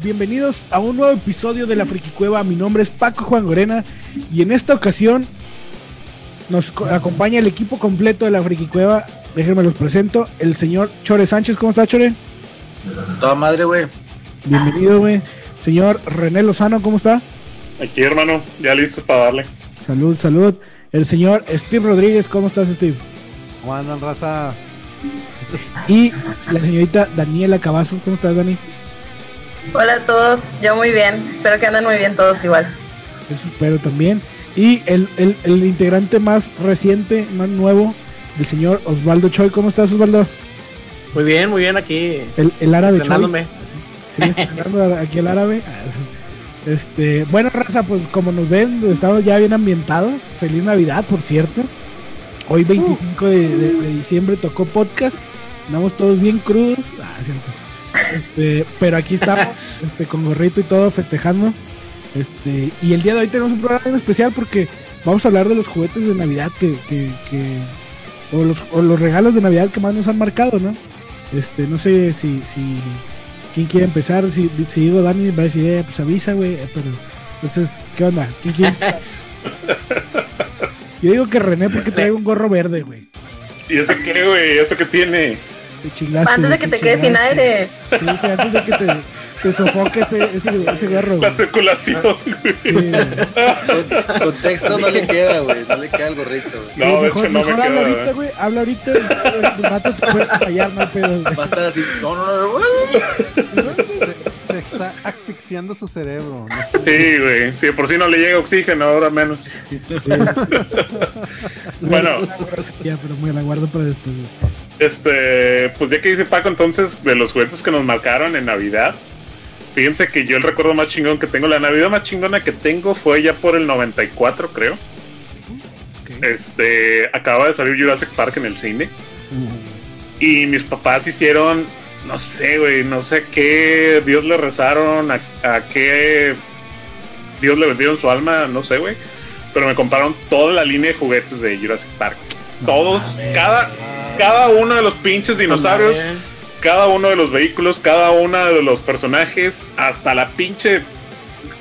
bienvenidos a un nuevo episodio de la Friki Cueva. Mi nombre es Paco Juan Gorena y en esta ocasión nos co- acompaña el equipo completo de la Friki Cueva. Déjenme los presento. El señor Chore Sánchez, ¿cómo está Chore? Toda madre, güey. Bienvenido, güey. Señor René Lozano, ¿cómo está? Aquí, hermano, ya listos para darle. Salud, salud. El señor Steve Rodríguez, ¿cómo estás, Steve? ¿Cómo andan, raza? Y la señorita Daniela Cavazo, ¿cómo estás, Dani? Hola a todos, yo muy bien. Espero que anden muy bien todos igual. Eso espero también. Y el, el, el integrante más reciente, más nuevo, el señor Osvaldo Choi. ¿Cómo estás, Osvaldo? Muy bien, muy bien aquí. El, el árabe Choi. Sí, aquí el árabe. Este, bueno, raza, pues como nos ven, estamos ya bien ambientados. Feliz Navidad, por cierto. Hoy 25 de, de- de diciembre tocó podcast. Andamos todos bien crudos. Ah, cierto. Este, pero aquí estamos, este, con gorrito y todo, festejando. Este, y el día de hoy tenemos un programa en especial porque vamos a hablar de los juguetes de Navidad que, que, que- o, los, o los regalos de Navidad que más nos han marcado, ¿no? Este, no sé si, si quién quiere empezar, si, si digo Dani va a decir, eh, pues avisa, güey, eh, pero entonces, ¿qué onda? ¿Quién quiere empezar? Yo digo que René porque trae un gorro verde, güey. ¿Y eso qué, güey? ¿Eso qué tiene? Te chingaste. Antes de que te quedes sin aire. Sí, sí, antes de que te, te sofoque ese, ese, ese gorro, La circulación, güey. Sí, güey. Con- Contexto no le queda, güey. No le queda el gorrito, güey. No, Sí, de mejor, hecho no me habla queda. ahorita, güey. Habla ahorita. y te puedes fallar, no pedo, güey. Va a estar así. No, no, no, no. Se, se está asfixiando su cerebro. ¿no? Sí, güey. Si de por sí no le llega oxígeno, ahora menos. Bueno. Ya, pero me la guardo para después. güey. Este, pues ya que dice Paco, entonces, de los juguetes que nos marcaron en Navidad, fíjense que yo el recuerdo más chingón que tengo, la Navidad más chingona que tengo fue ya por el 94, creo. Este, acaba de salir Jurassic Park en el cine. Y mis papás hicieron, no sé, güey, no sé a qué Dios le rezaron, a, a qué Dios le vendieron su alma, no sé, güey. Pero me compraron toda la línea de juguetes de Jurassic Park. Todos, cada, cada uno de los pinches dinosaurios, cada uno de los vehículos, cada uno de los personajes, hasta la pinche.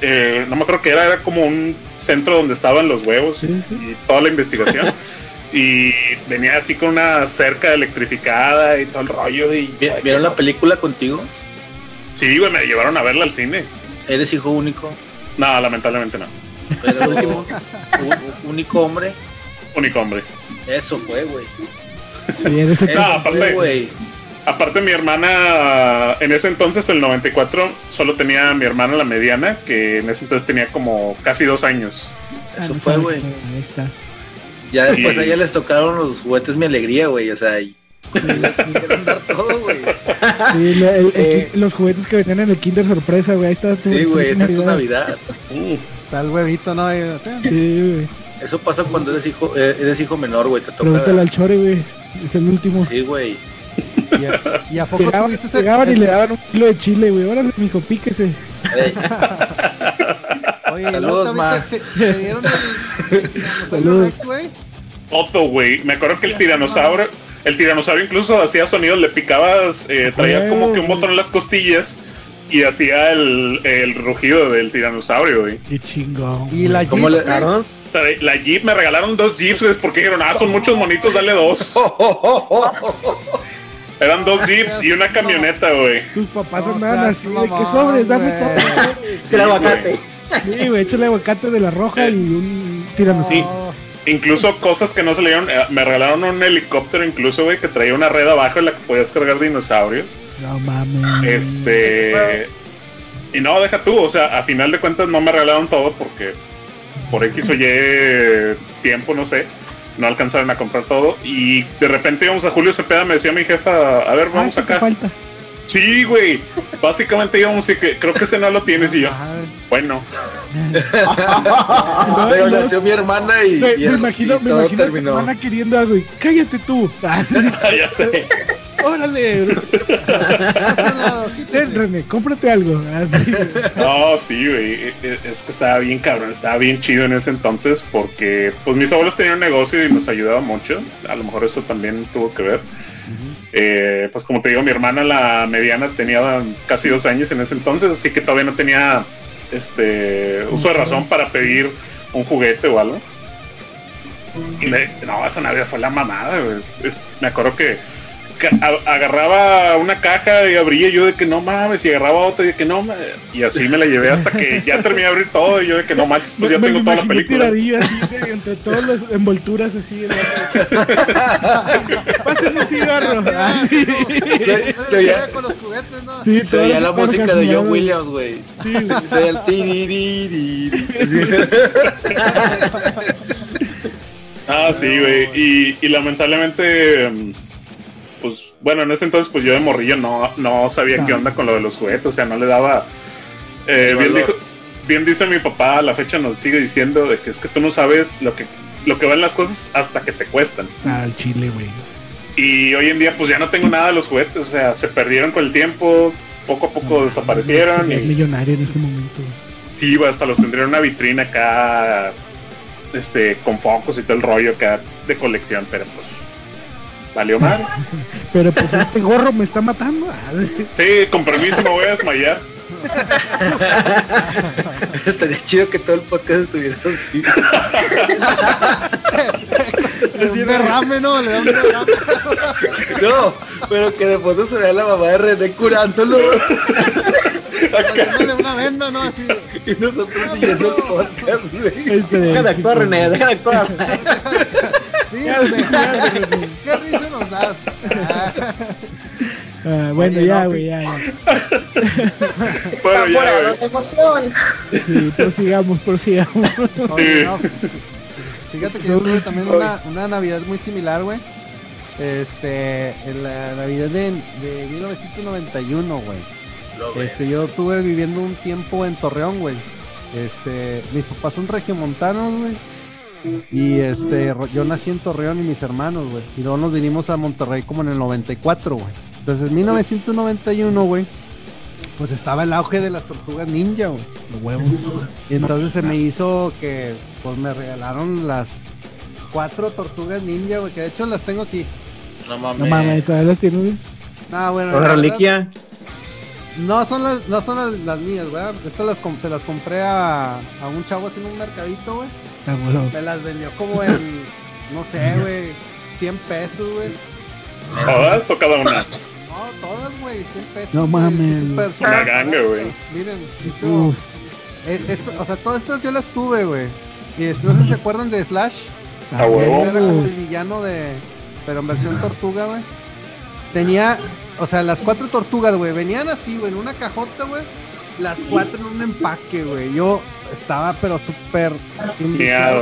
eh, no me acuerdo que era, era como un centro donde estaban los huevos Sí, sí. y toda la investigación. y venía así con una cerca electrificada y todo el rollo. Y, ¿Vi- ¿Vieron la película contigo? Sí, güey, me llevaron a verla al cine. ¿Eres hijo único? No, lamentablemente no. ¿Eres último? U- único hombre? Único hombre. Eso fue, güey. Sí, el- Eso No, aparte- mi hermana, en ese entonces, el 94, solo tenía a mi hermana la mediana, que en ese entonces tenía como casi dos años. Ah, Eso no fue, güey. Ahí está. Ya después Sí. a ella les tocaron los juguetes Mi Alegría, güey. O sea, y... Todo, güey. Sí, el- el Sí. los juguetes que venían en el Kinder sorpresa, güey. Ahí está tu- Sí, güey. Esta es tu Navidad. Mm. Está el huevito, ¿no? Sí, güey. Eso pasa cuando eres hijo, eh, eres hijo menor, güey. Te toca. Pregúntale al Chore, güey. Es el último. Sí, güey. ¿Y a, y a poco Llegaban, tuviste ese- llegaban y le daban un kilo de chile, güey. Órale, mijo, píquese. Ey, Oye, Saludos, ma. te, te- dieron el, el tiranosaurio Saludos. Rex, güey. Otto, güey. Me acuerdo que el tiranosaurio, el tiranosaurio incluso hacía sonidos, le picabas, eh, traía como que un botón en las costillas y hacía el, el rugido del tiranosaurio, güey. Qué chingón. Y la ¿Cómo Jeep, le- La Jeep, me regalaron dos Jeeps, güey, porque dijeron, ah, son muchos monitos, dale dos. Eran dos Jeeps y una camioneta, güey. Tus papás No andaban así de que sobres, dame todo. Sí, el aguacate. Sí, güey, échale aguacate de la roja y un tiranosaurio. No, Incluso cosas que no se le dieron. eh, me regalaron un helicóptero, incluso, güey, que traía una red abajo en la que podías cargar dinosaurios. No mames. Este. Y no, deja tú, o sea, a final de cuentas no me regalaron todo porque por X o Y tiempo, no sé, no alcanzaron a comprar todo. Y de repente íbamos a Julio Cepeda, me decía mi jefa, a ver, Ah, vamos ¿qué te acá. falta? Sí, güey. Básicamente íbamos y que creo que ese no lo tienes y yo. Bueno, No, Pero no, nació mi hermana y, Me, y- me imagino, y me todo imagino a tu terminó. hermana queriendo algo y cállate tú. Ah, sí, ya sé. Órale. Ten, cómprate algo. Así. No, sí, güey. e- e- Es que estaba bien cabrón, estaba bien chido en ese entonces porque pues mis abuelos tenían un negocio y nos ayudaba mucho. A lo mejor eso también tuvo que ver. Eh, pues como te digo, mi hermana, la mediana, tenía casi dos años en ese entonces, así que todavía no tenía este uso de razón para pedir un juguete o algo. Y me, no, esa Navidad fue la mamada. Es- me acuerdo que, agarraba una caja y abría yo de que no mames, y agarraba otra y de que no mames. Y así me la llevé hasta que ya terminé de abrir todo y yo de que no manches, pues ya Me- tengo me toda la película. así, de- entre todas las envolturas así. Pasen un cigarro. Ah. Se- se oía- con los juguetes, ¿no? Sí, Se oía la música de John nuevas. Williams, güey. Sí. Se oía el tiririri. Ah, sí, güey. Y, y lamentablemente, mm, pues, bueno, en ese entonces, pues yo de morrillo no, no sabía qué onda con lo de los juguetes, o sea, no le daba. eh, bien, dijo- bien dice mi papá, a la fecha nos sigue diciendo de que es que tú no sabes lo que, lo que van las cosas hasta que te cuestan. Ah, el chile, güey. Y hoy en día, pues ya no tengo nada de los juguetes, o sea, se perdieron con el tiempo, poco a poco desaparecieron. Sería Y, millonario en este momento. Sí, güey, hasta los tendría en una vitrina acá, este, con focos y todo el rollo acá de colección, pero pues valió mal. Pero pues este gorro me está matando. Sí. Con permiso me voy a desmayar. Estaría chido que todo el podcast estuviera así. Un derrame, ¿no? Le da un derrame. No, pero que de fondo se vea la mamá de René curándolo Poniéndole una venda, ¿no? Así. y nosotros siguiendo el podcast, güey. Este, Deja de actuar, René, deja de actuar. Sí. ¿Qué risa nos das? Ah, bueno, Oye, ya, no, güey, ya, ya. Bueno, ya, de emoción. Sí, prosigamos, prosigamos. oye, no. Fíjate que yo tuve también una, una Navidad muy similar, güey. Este, en la Navidad de, de 1991, güey. Este, yo estuve viviendo un tiempo en Torreón, güey. Este, mis papás son regiomontanos, güey. Y este, yo nací en Torreón y mis hermanos, güey. Y luego nos vinimos a Monterrey como en el 94, güey. Entonces, en 1991, güey, pues estaba el auge de las tortugas ninja, güey. Los huevos. Y entonces se me hizo que, pues me regalaron las cuatro tortugas ninja, güey, que de hecho las tengo aquí. No mames. No mames, todavía las tienes. Ah, bueno. La reliquia. No son las, no son las, las mías, güey. Estas las, se las compré a, a un chavo así en un mercadito, güey. Ah. Me las vendió como en, no sé, güey, 100 pesos, güey. ¿Todas o cada una? No, todas, güey, 100 pesos. No mames. Una ganga, güey. Miren, esto- o sea, todas estas yo las tuve, güey. Y no sé si se acuerdan de Slash. A huevo. Este era como el villano de. Pero en versión tortuga, güey. Tenía. O sea, las cuatro tortugas, güey. Venían así, güey, en una cajota, güey. Las cuatro en un empaque, güey. Yo estaba, pero súper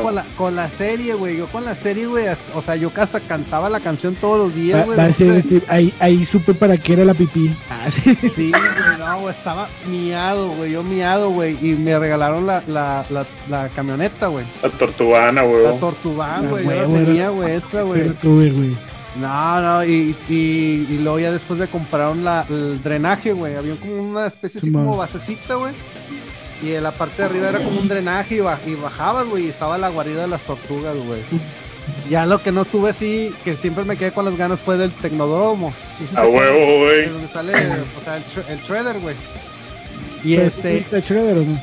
con la, con la serie, güey. Yo con la serie, güey. hasta- O sea, yo hasta cantaba la canción todos los días, güey. este- este- ahí, ahí supe para qué era la pipí. Ah, sí. Sí, güey, no, güey, estaba miado, güey. Yo miado, güey. Y me regalaron la, la, la, la camioneta, güey. La tortugana, La güey. Tortubán, Ah, güey. Yo la güey, tenía, güey, esa, güey. No, no, y, y, y luego ya después me compraron la, el drenaje, güey. Había como una especie así como basecita, güey. Y en la parte de arriba era como un drenaje y, ba- y bajabas, güey, y estaba la guarida de las tortugas, güey. Ya lo que no tuve así, que siempre me quedé con las ganas fue del Tecnodromo. A huevo, güey. donde sale, o sea, el, shre- el Shredder, güey. Y Pero, este, ¿está Shredder o no?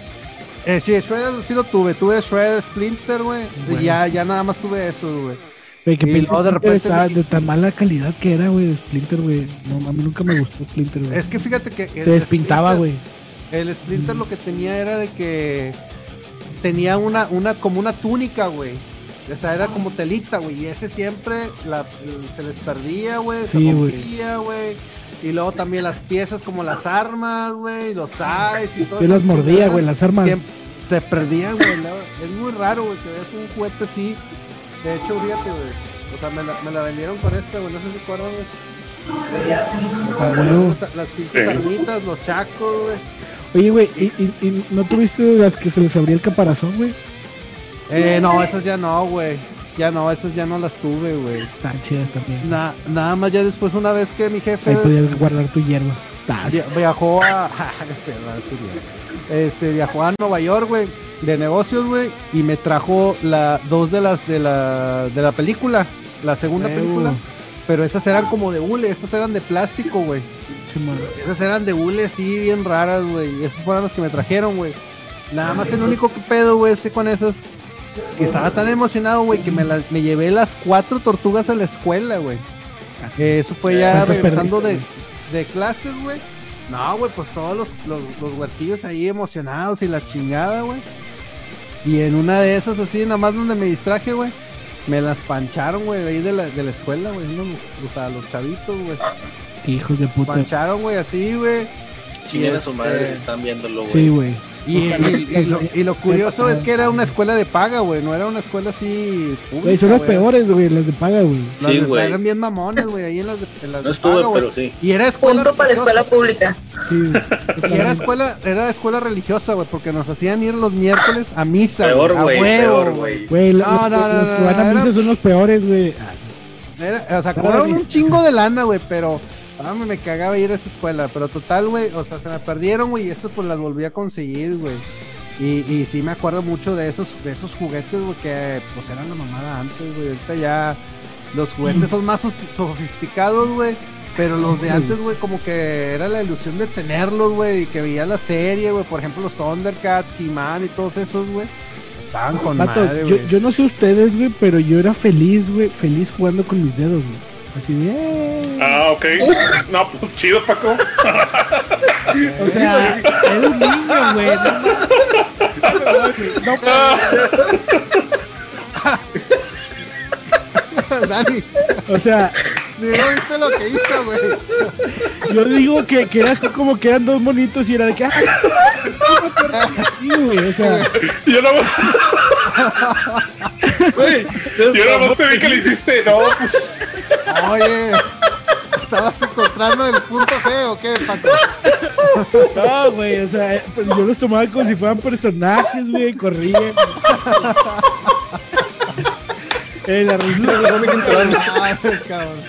eh, sí, el Shredder sí lo tuve. Tuve Shredder Splinter, güey. Bueno. Y ya, ya nada más tuve eso, güey. Güey, que Y de repente estaba me- de tan mala calidad que era, güey, Splinter, güey. No, a mí nunca me gustó Splinter, güey. Es que fíjate que. Se despintaba, Splinter- güey. El Splinter lo que tenía era de que tenía una, una como una túnica, güey. O sea, era como telita, güey. Y ese siempre la- se les perdía, güey. se Sí, rompía, güey. Y luego también las piezas como las armas, güey. Los size y todo Yo eso. las mordía, güey, las armas. se perdían, güey. ¿no? Es muy raro, güey, que veas un juguete así. De hecho, fíjate, güey. O sea, me la, me la vendieron con esta, güey. No sé si acuerdan, güey. O sea, güey. las, las pinches Sí. armitas, los chacos, güey. Oye, güey, ¿y, y, y no tuviste de las que se les abría el caparazón, güey? Eh, no, esas ya no, güey. Ya no, esas ya no las tuve, güey. Están chidas también. Na- nada más ya después una vez que mi jefe Ahí podías guardar tu hierba. Ah, viajó a... Este, viajó a Nueva York, güey, de negocios, güey, y me trajo la dos de las de la de la película, la segunda película. pero esas eran como de hule, estas eran de plástico, güey. Esas eran de hule así bien raras, güey. Esas fueron las que me trajeron, güey. Nada más el único que pedo, güey, es que con esas que estaba tan emocionado, güey, que me, las, me llevé las cuatro tortugas a la escuela, güey. Eso fue ya regresando de, de clases, güey. No, güey, pues todos los, los, los huertillos ahí emocionados y la chingada, güey. Y en una de esas, así, nada más donde me distraje, güey, me las pancharon, güey, de ahí de la, de la escuela, güey. O sea, los chavitos, güey. Hijos de puta. Pancharon, güey, así, güey. Chinguen a su madre si están viéndolo, güey. Sí, güey. Y, y- y lo, y lo curioso es que era una escuela de paga, güey. No era una escuela así pública. Güey, son las güey. peores, güey, las de paga, güey. Las Sí, de- güey. Eran bien mamones, güey, ahí en las de, en las No de estuve, paga, güey. pero sí. Y era escuela Punto para religiosa. escuela pública. Sí, Y era escuela, era escuela religiosa, güey, porque nos hacían ir los miércoles a misa. Peor, güey, peor, güey. Güey, No, los, no, no, los no, que van a era- misa son los peores, güey. Era- o sea, cobraron un chingo de lana, güey, pero ah, me, cagaba ir a esa escuela. Pero total, güey, o sea, se me perdieron, güey, y estas pues las volví a conseguir, güey. Y, y sí me acuerdo mucho de esos, de esos juguetes, güey, que pues eran la mamada antes, güey. Ahorita ya los juguetes son más sofisticados, güey. Pero los de antes, güey, como que era la ilusión de tenerlos, güey, y que veía la serie, güey. Por ejemplo, los Thundercats, He-Man y todos esos, güey. Estaban con Vato, madre, yo, yo no sé ustedes, güey, pero yo era feliz, güey, feliz jugando con mis dedos, güey. Así de... "Eh". Ah, ok. No, pues chido, Paco. O sea, era un niño, güey. No, no, Dani, o sea, ¿no viste lo que hizo, güey? yo digo que, que era así como que eran dos monitos y era de que... "Ah, sí, güey, Yo no Yo nomás te vi que le hiciste. No, pues. Oye, ¿estabas encontrando el punto G o qué, Paco? no, güey, o sea, pues yo los tomaba como si fueran personajes, güey, corrían. Eh, la risa Ah, cabrón.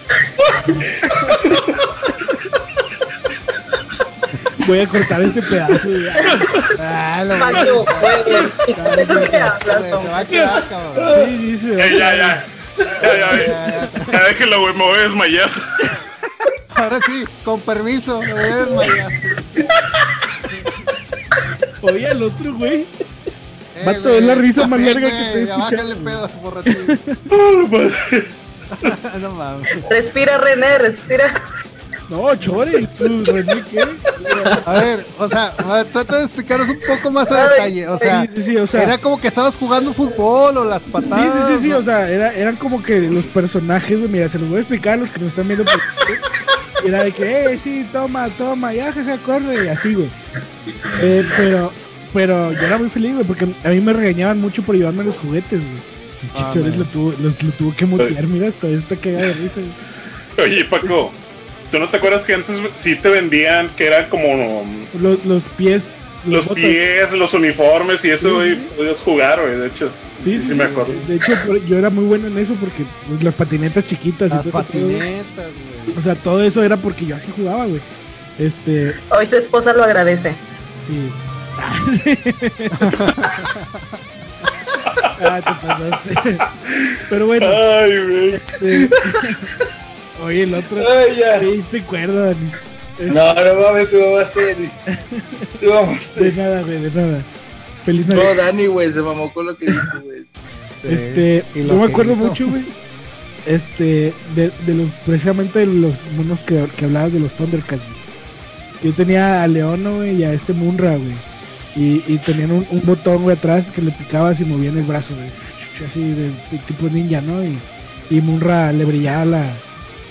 Voy a cortar este pedazo, güey. Ah, lo Paco, güey. ¿De qué hablas, Se hombre? va a quedar, cabrón. Sí, sí, se va. Eh, ya, ya. Ya, ya, ya. Ya déjelo, güey, me voy a desmayar. Ahora sí, con permiso, me voy a desmayar. Oye, al otro, güey. Eh, Vato, es la risa más larga que te Ya bájale pedo, borrachín. no mames. Respira, René, respira. No, chore, tú, René, ¿qué? A ver, o sea, a ver, trata de explicaros un poco más a detalle. O sea, sí, sí, sí, o sea, era como que estabas jugando fútbol o las sí, patadas. sí, sí, sí, ¿no? o sea, era, eran como que los personajes, güey, mira, se los voy a explicar a los que nos están viendo. era de que, eh, sí, toma, toma, ya, jaja, corre, y así, güey. Eh, pero, pero yo era muy feliz, güey, porque a mí me regañaban mucho por llevarme los juguetes, güey. El Ah, Chichores man. lo tuvo, lo, lo tuvo que mutear, mira, todo esto cagado de risa, güey. Oye, Paco, ¿tú no te acuerdas que antes sí te vendían que eran como Los, los pies. los pies, los uniformes y eso, güey? sí. Podías jugar, güey, de hecho. Sí, sí, me acuerdo. De hecho, yo era muy bueno en eso porque pues, las patinetas chiquitas Las y todo, patinetas, güey. O sea, todo eso era porque yo así jugaba, güey. Este, Hoy su esposa lo agradece. sí. Ah, sí. ah, te pasaste. Pero bueno, Ay, güey. este... Oye, el otro. Ay, ya. ¿Te diste cuerda, Dani? No, no mames, tú mamaste. Dani. Tú De mamaste. nada, güey, de nada. Feliz No, Navidad. Dani, güey, se mamó con lo que dijo, güey. Este, yo me acuerdo hizo. mucho, güey. Este, de, de los, precisamente de los monos que, que hablabas de los Thundercats. Yo tenía a Leono, güey, y a este Munra, güey. Y, y tenían un, un botón, güey, atrás que le picabas y movían el brazo, güey. Así de, de tipo ninja, ¿no? Y, y Munra le brillaba la,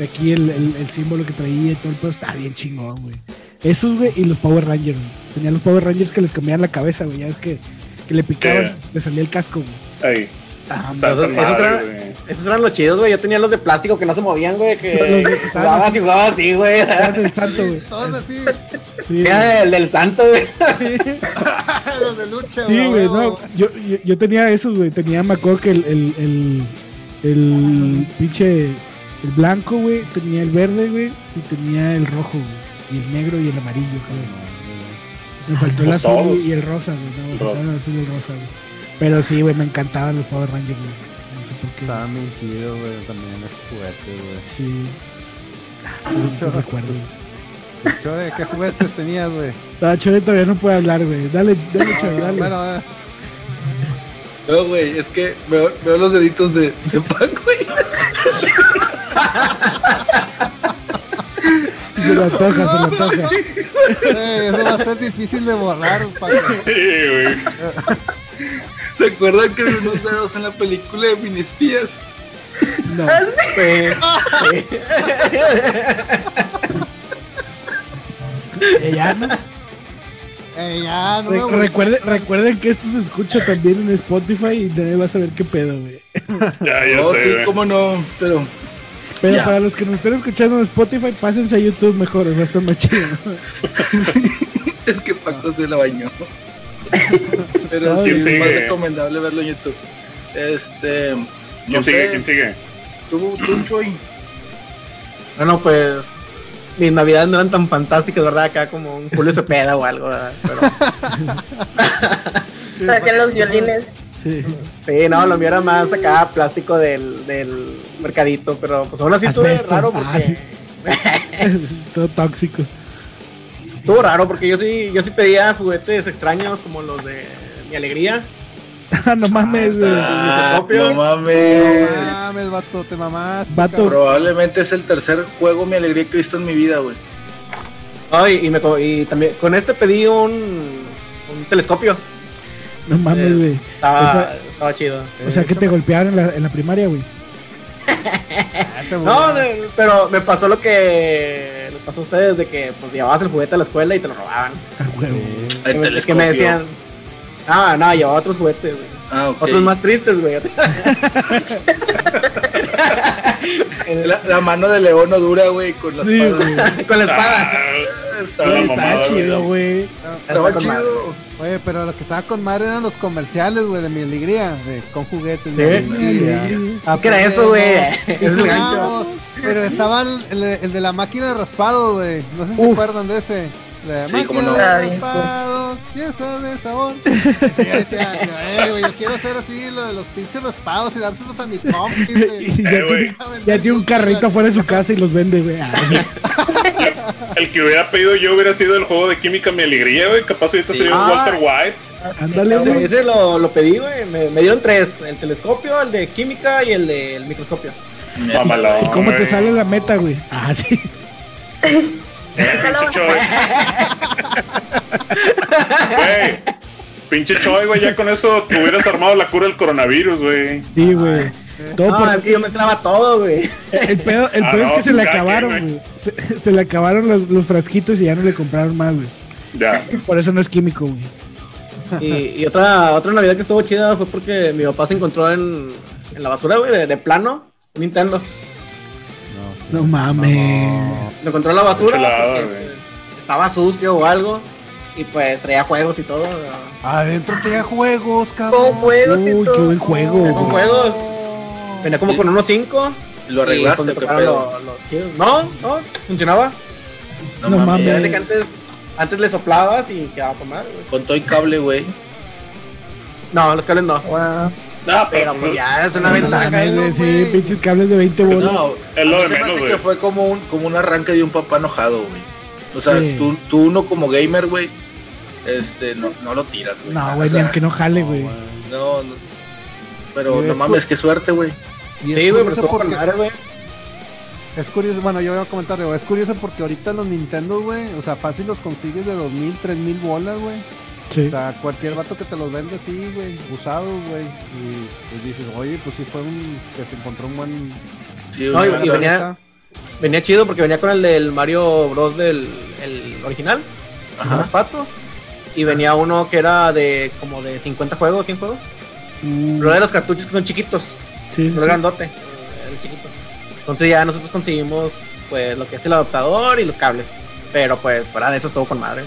aquí el, el, el símbolo que traía y todo el pedo. Estaba bien chingón, güey. Esos, güey, y los Power Rangers, güey. Tenían los Power Rangers que les cambiaban la cabeza, güey. Ya es que, que le picaban, le salía el casco, güey. Ahí. Ah, Está esos- eran- güey. Esos eran los chidos, güey. Yo tenía los de plástico que no se movían, güey. Que jugabas y jugabas así, güey. Era del santo, güey. Todos así, Sí, Era el del santo, güey. los de lucha, sí, güey, no. Yo, yo, yo tenía esos, güey. Tenía, me acuerdo que el, el, el, el pinche, el blanco, güey. Tenía el verde, güey. Y tenía el rojo, güey. Y el negro y el amarillo, güey. Me faltó el Pues azul todos. y el rosa, güey. No, me El faltaba rosa. el azul y el rosa, güey. Pero sí, güey, me encantaban los Power Rangers, güey. No sé por que Estaban bien chidos, güey, también esos juguetes, güey. sí. Ah, no recuerdo. Chore, ¿qué juguetes tenías, güey? No, Chore todavía no puede hablar, güey. Dale, dale, Chore, dale. Bueno, eh, No, güey, es que veo, veo los deditos de Sepan, güey. Se lo antoja, se lo antoja. eh, eso va a ser difícil de borrar, güey. ¿Se acuerdan que vi unos dedos en la película de Minispías? No. Eh, ya, ¿no? Eh, ya, no Re- recuerden que esto se escucha también en Spotify y nadie va a saber qué pedo, güey. Ya, ya No, sé, sí, cómo no, pero Pero para los que nos estén escuchando en Spotify, pásense a YouTube mejor, va a estar más chido. es que Paco se la bañó. Pero sí, ¿quién es más recomendable verlo en YouTube. Este. ¿Quién No sigue? sé, ¿Quién sigue? tú, tú, Choy. Bueno, pues mis navidades no eran tan fantásticas, ¿verdad? Acá como un Julio Cepeda o algo, ¿verdad? Pero, Saquen los violines. Sí. sí, no, lo mío era más acá plástico del, del mercadito, pero pues aún así estuvo raro Ah, porque sí. Todo tóxico. estuvo raro porque yo sí, yo sí pedía juguetes extraños como los de mi alegría. Ah, no mames. Ah, Microscopio. no mames. No mames, vato, te mamaste. Vato. Probablemente es el tercer juego mi alegría que he visto en mi vida, güey. Ay, y, me, y también con este pedí un, un telescopio. No mames, Es- güey. Estaba, estaba chido. O sea, que te golpearon en la, en la primaria, güey. Ah, No, no, pero me pasó lo que les pasó a ustedes de que pues llevabas el juguete a la escuela y te lo robaban. Ah. Sí. El Que me- que telescopio. me decían, ah, no, llevaba otros juguetes, güey. Ah. Otros más tristes, güey. La, la mano de león no dura, güey, con la Sí, espada. güey. Con la espada. Ah, Estaba, chido, güey. estaba chido. Oye, pero lo que estaba con madre eran los comerciales, güey, de mi alegría, de, con juguetes. Sí. Es que era eso, güey. Es el gancho. Jugamos, Pero estaba el, el- el de la máquina de raspado, güey. No sé si se acuerdan de ese. La Sí, cómo no. de raspados, piezas de sabor. Sí, decía, eh, güey, yo quiero hacer así lo de los pinches raspados y dárselos a mis compis, güey. Y ya, Eh, ya tiene un carrito afuera de su casa y los vende, güey. Ah. El que hubiera pedido yo hubiera sido el juego de química Mi Alegría, güey. Capaz ahorita Sí. sería un Ah. Walter White. Ándale, Ese, güey. ese lo, lo pedí, güey. Me, me dieron tres: el telescopio, el de química y el del microscopio. Mamalón. ¿Y cómo te sale la meta, güey? Ah, sí. Pinche Choy. Güey. Pinche Choy, güey. Ya con eso te hubieras armado la cura del coronavirus, güey. Sí, güey. Todo No, por- es que yo mezclaba todo, güey. El pedo, el Ah, pedo es no, que se le acabaron, güey. güey. Se, se le acabaron los, los frasquitos y ya no le compraron más, güey. Ya. Por eso no es químico, güey. Y, y otra, otra Navidad que estuvo chida fue porque mi papá se encontró en, en la basura, güey, de, de plano, Nintendo. No mames. Lo encontró en la basura pues, estaba sucio o algo. Y pues traía juegos y todo. ¿no? Adentro tenía juegos, Con cabrón. juegos y Uy, qué todo. buen juego. Con juegos. Venía como con unos cinco. ¿Lo y, arreglaste qué pedo? lo-. No, no, funcionaba. No, No mames. Mames. que antes, antes le soplabas y quedaba con güey. Con todo y cable, güey. No, los cables no. Wow. No, Pero pero pues pues, ya es una ventaja. Güey, Calos, sí, pinches cables de 20 bolas. No, Es lo de menos, güey. que fue como un, como un arranque de un papá enojado, güey. O sea, Sí. tú, tú uno como gamer, güey, este, no, no lo tiras, güey. No, O güey, ni sea, aunque no jale, güey. no, no. Pero no es mames, qué suerte, güey. Sí, güey, pero madre, güey. Es curioso, bueno, yo voy a comentar, güey. Es curioso porque ahorita los Nintendo, güey, o sea, fácil los consigues de 2000, 3000 bolas, güey. Sí. O sea, cualquier vato que te los vende así, güey, usados, güey. Y pues dices, oye, pues sí fue un. que se encontró un buen. Sí, No, y- venía-. Venía chido porque venía con el del Mario Bros. del el original, Ajá. los patos. Y venía uno que era de como de 50 juegos, 100 juegos. Uh, Pero de los cartuchos que son chiquitos, sí, grandote, el chiquito. Entonces ya nosotros conseguimos pues lo que es el adaptador y los cables. Pero pues fuera de eso estuvo con madre.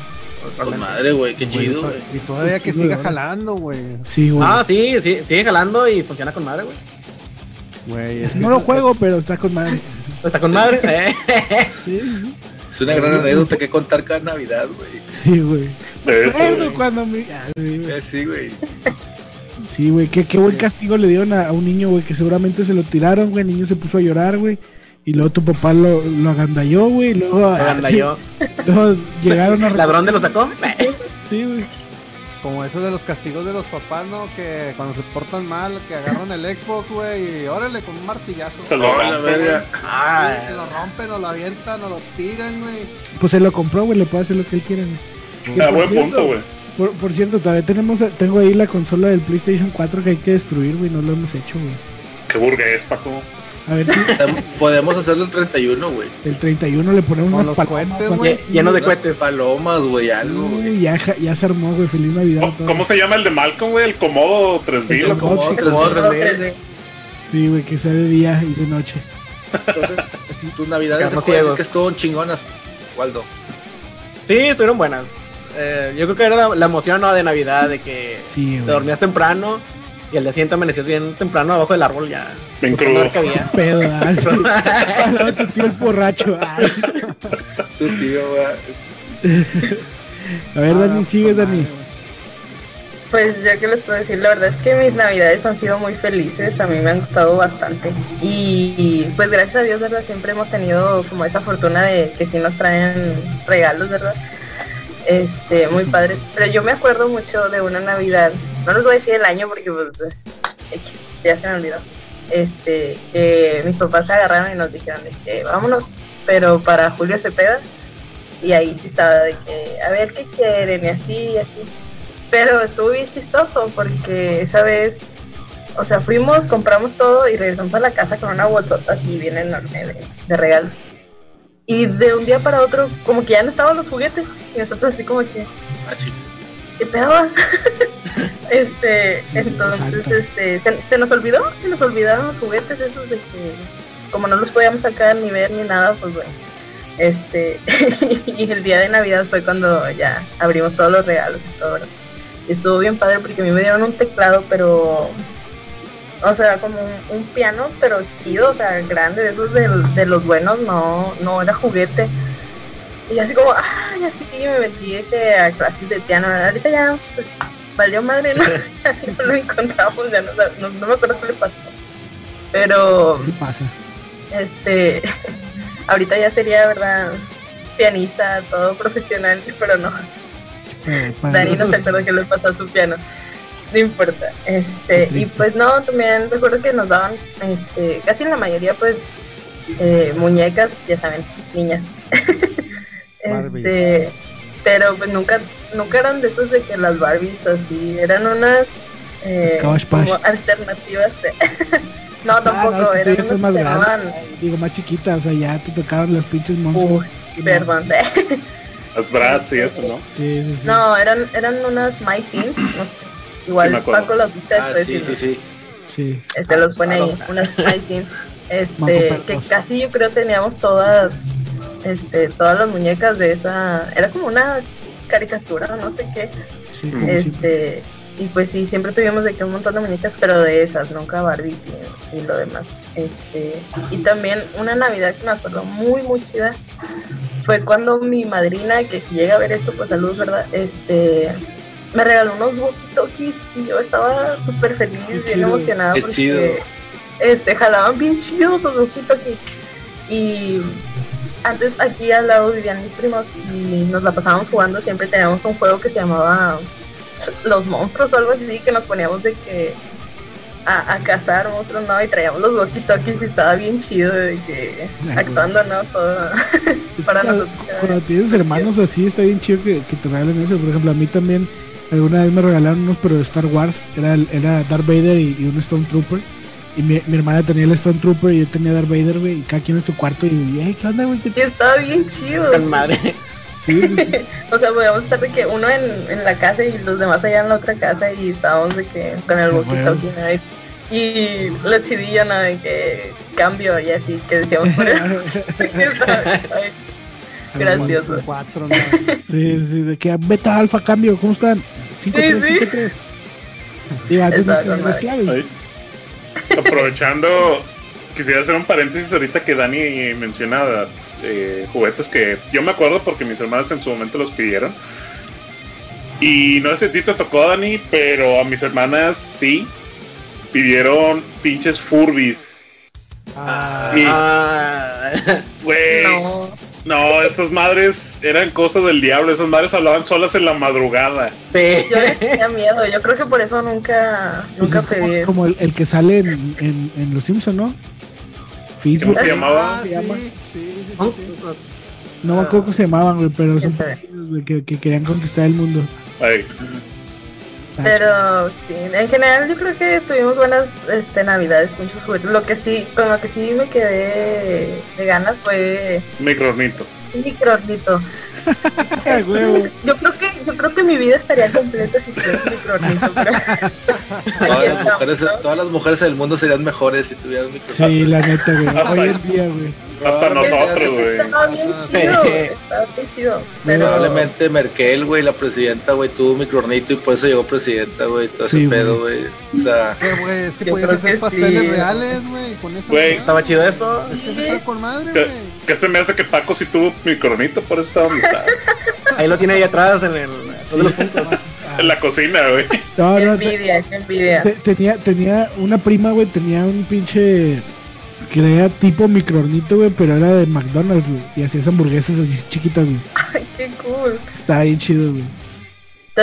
Con madre, güey, qué Güey, chido, to- güey. Y todavía que siga jalando, güey. Sí, güey. Ah, sí, sí, sigue jalando y funciona con madre, güey. Güey, es que no lo juego, pero está con madre. Está con madre. eh. Sí, sí, Es una gran anécdota que contar cada Navidad, güey. sí, güey. Recuerdo hecho, cuando mi... ah, sí, güey. Eh, Sí, güey. Sí, güey, qué, qué buen castigo le dieron a, a un niño, güey, que seguramente se lo tiraron, güey, el niño se puso a llorar, güey. Y luego tu papá lo, lo agandalló, güey, y luego... ah, Agandalló. sí, luego llegaron a... ¿Ladrón de lo sacó? Sí, güey. Como eso de los castigos de los papás, ¿no? Que cuando se portan mal, que agarran el Xbox, güey, y órale con un martillazo. Se lo Oh, la rompe, verga. Ah, se lo rompen o lo avientan o lo tiran, güey. Pues se lo compró, güey, le puede hacer lo que él quiera, güey. Ah, buen cierto, punto, güey. Por, por cierto, todavía tenemos, tengo ahí la consola del PlayStation 4 que hay que destruir, güey, no lo hemos hecho, güey. Qué burgués, Paco. A ver si Podemos hacerlo el 31, güey. el 31 le ponemos Con unas los palomas, cohetes, güey. güey. lle- lleno de Unas cohetes. Palomas, güey, algo, güey. Uy, ya, ja- ya se armó, güey, feliz Navidad. a ¿Cómo, todos. cómo se llama el de Malcolm, güey? El Comodo 3000. El ¿o cómo? Comodo Como. Sí, güey, que sea de día y de noche. Entonces, así, tus navidades se puede decir ciegos. que estuvo chingonas, Waldo. Sí, estuvieron buenas. Eh, yo creo que era la, la emoción ¿no? de Navidad, de que Sí, te güey. dormías temprano y al día siguiente amanecías bien temprano abajo del árbol ya. Bien ver crudo. Pedo, ah, tu tío el borracho. ah. Tu tío, güey. A ver, Ah, Dani, sigue, Dani. Pues yo que les puedo decir, la verdad es que mis navidades han sido muy felices, a mí me han gustado bastante. Y pues gracias a Dios, ¿verdad? Siempre hemos tenido como esa fortuna de que sí nos traen regalos, ¿verdad? Este, muy padres. Pero yo me acuerdo mucho de una Navidad, no les voy a decir el año porque pues X, ya se me olvidó. Este, que mis papás se agarraron y nos dijeron que vámonos, pero para Julio Cepeda. Y ahí sí estaba de que, a ver qué quieren, y así, y así. Pero estuvo bien chistoso porque esa vez, o sea, fuimos, compramos todo y regresamos a la casa con una bolsota así bien enorme de, de regalos. Y de un día para otro, como que ya no estaban los juguetes. Y nosotros así como que, Así. ¿qué pedo? este, entonces, este, se, se nos olvidó, se nos olvidaron los juguetes esos de que, como no los podíamos sacar ni ver ni nada, pues bueno. Este, y el día de Navidad fue cuando ya abrimos todos los regalos y todo, ¿verdad? Y estuvo bien padre porque a mí me dieron un teclado, pero, o sea, como un, un piano, pero chido, o sea, grande, de esos del- de, los buenos, no, no era juguete. Y así como, ay, así que yo me metí de que a clases de piano. Ahorita ya, pues, valió madre, ¿no? No lo encontramos, ya no, no, no me acuerdo qué le pasó. Pero, Sí pasa. este, ahorita ya sería, ¿verdad? Pianista, todo profesional, pero no. Para- Dani no se acuerda qué le pasó a su piano. No importa. Este, y pues no, también recuerdo que nos daban, este, casi en la mayoría, pues, eh, muñecas, ya saben, niñas. Barbie. este, pero pues nunca, nunca eran de esos de que las Barbies así, eran unas eh, como alternativas. de- no, Ah, tampoco, no, es que eran unas más que se grande. llamaban, Digo, más chiquita, o sea, ya te tocaron los pinches monstruos. Uy, perdón. Las Bratz y eso, ¿no? Sí, sí, sí. No, eran, eran unas My Sims, no sé. Igual Sí. Paco las viste Ah, después sí, sí, sí. Sí. Este los pone ahí, claro. unas My Sims. Este, que casi yo creo teníamos todas, este, todas las muñecas de esa, era como una caricatura, no sé qué. Sí. Este, y pues sí, siempre tuvimos de que un montón de muñecas, pero de esas, nunca Barbies y, y lo demás. Este, y también una Navidad que me acuerdo muy, muy chida fue cuando mi madrina, que si llega a ver esto, pues salud, ¿verdad? Este, me regaló unos walkie-talkies y yo estaba súper feliz, Qué bien chido. emocionada Qué porque chido. este, jalaban bien chidos los walkie-talkies. Y antes aquí al lado vivían mis primos y nos la pasábamos jugando, siempre teníamos un juego que se llamaba Los Monstruos o algo así, que nos poníamos de que a, a cazar monstruos, ¿no? Y traíamos los walkie-talkies y estaba bien chido de que actuando, ¿no? Todo para que nosotros. Cuando tienes hermanos así, está bien chido que, que te regalen eso. Por ejemplo, a mí también, alguna vez me regalaron unos, pero de Star Wars. Era, el- era Darth Vader y, y un Stormtrooper. Y mi, mi hermana tenía el Stormtrooper y yo tenía Darth Vader, güey. Y cada quien en su cuarto. Y, hey, ¿qué onda, güey? ¿Qué estaba bien chido. Tan madre. Sí, sí, sí. O sea, podíamos estar de que uno en, en la casa y los demás allá en la otra casa y estábamos de que con el walkie-talkie, ¿no? Y- Y lo chidillo, ¿no? De que cambio y así, que decíamos Gracioso. Cuatro, ¿no? Sí, sí, de que beta, alfa, cambio, ¿cómo están? 5, Sí, 3, sí. 5, 3. Digo, antes no Estaba tenían con las madre. claves. Ahí. Aprovechando, quisiera hacer un paréntesis ahorita que Dani menciona eh, juguetes que yo me acuerdo porque mis hermanas en su momento los pidieron. Y no sé si a ti te tocó, Dani, pero a mis hermanas sí pidieron pinches Furbis. Ah, Y- Ah, Güey. No. No, esas madres eran cosas del diablo. Esas madres hablaban solas en la madrugada. sí. Yo les tenía miedo, yo creo que por eso nunca, Pues nunca es como, pedí. como el, el que sale en, en, en Los Simpsons, ¿no? Facebook. ¿Cómo se llamaba? ah, se sí, llama? sí, sí, sí, ¿No? me acuerdo cómo se llamaban, güey, pero son ¿Quién sabe? parecidos, güey, que, que querían conquistar el mundo. Ay, Ah, Pero sí, en general yo creo que tuvimos buenas este, navidades, muchos juguetes. Lo que sí, con lo que sí me quedé de ganas fue microornito. microornito. Yo creo que, yo creo que mi vida estaría completa si tuviera un microornito, pero Todas las, mujeres, todas las mujeres del mundo serían mejores si tuvieran un micrófono. Sí, la neta, güey. Hoy en día, güey. Hasta nosotros, güey. estaba bien Ah, chido, sí. estaba bien chido. Pero Probablemente Merkel, güey, la presidenta, güey, tuvo un microornito y por eso llegó presidenta, güey, todo Sí, ese pedo, güey. O sea, ¿Qué, güey? Es que creo hacer que pasteles sí. reales, güey. Con eso. Güey, Estaba chido eso. Es que eso está con madre, ¿Qué, güey. qué se me hace que Paco sí tuvo microornito? Por eso está donde está. Ahí lo tiene ahí atrás en el. todos los puntos. en la cocina, güey. No, qué no, envidia, qué envidia. te- tenía, tenía una prima, güey, tenía un pinche que era tipo microornito, güey, pero era de McDonald's, güey, y hacías hamburguesas así chiquitas, güey. Ay, qué cool. Estaba bien chido, güey.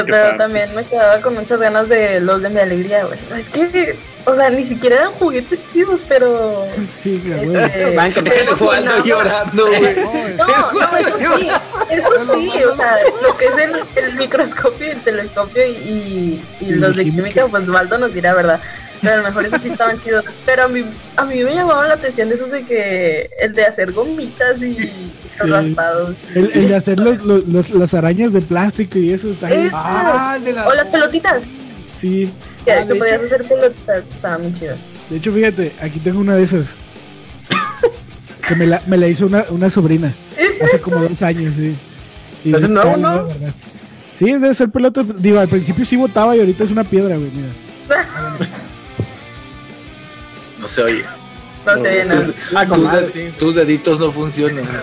Pero también me quedaba con muchas ganas de los de mi alegría, güey. Es que, o sea, ni siquiera eran juguetes chidos, pero. Sí, güey, este, Van Jugando llorando, güey. No, no, eso sí, eso sí, o sea, lo que es el, el microscopio y el telescopio y, y, y los de química. química, pues Valdo nos dirá, ¿verdad? Pero a lo mejor esos sí estaban chidos. Pero a mí, a mí me llamaba la atención esos de que, el de hacer gomitas y, Sí. raspados. El, el de hacer los, los- los- las arañas de plástico y eso está bien. Ah, el de la. O las pelotitas, Sí. que, Ah, que de, podías hecho, hacer pelotitas, estaban bien chidas. de hecho, fíjate, aquí tengo una de esas. que me la, me la hizo una, una sobrina. ¿Es Hace como dos años, sí. Y ¿Es nuevo, no? Sí, es de hacer pelota. Digo, al principio sí botaba y ahorita es una piedra, güey, mira. No se oye. No sé bien nada. Ah, Tus, sí. deditos no funcionan.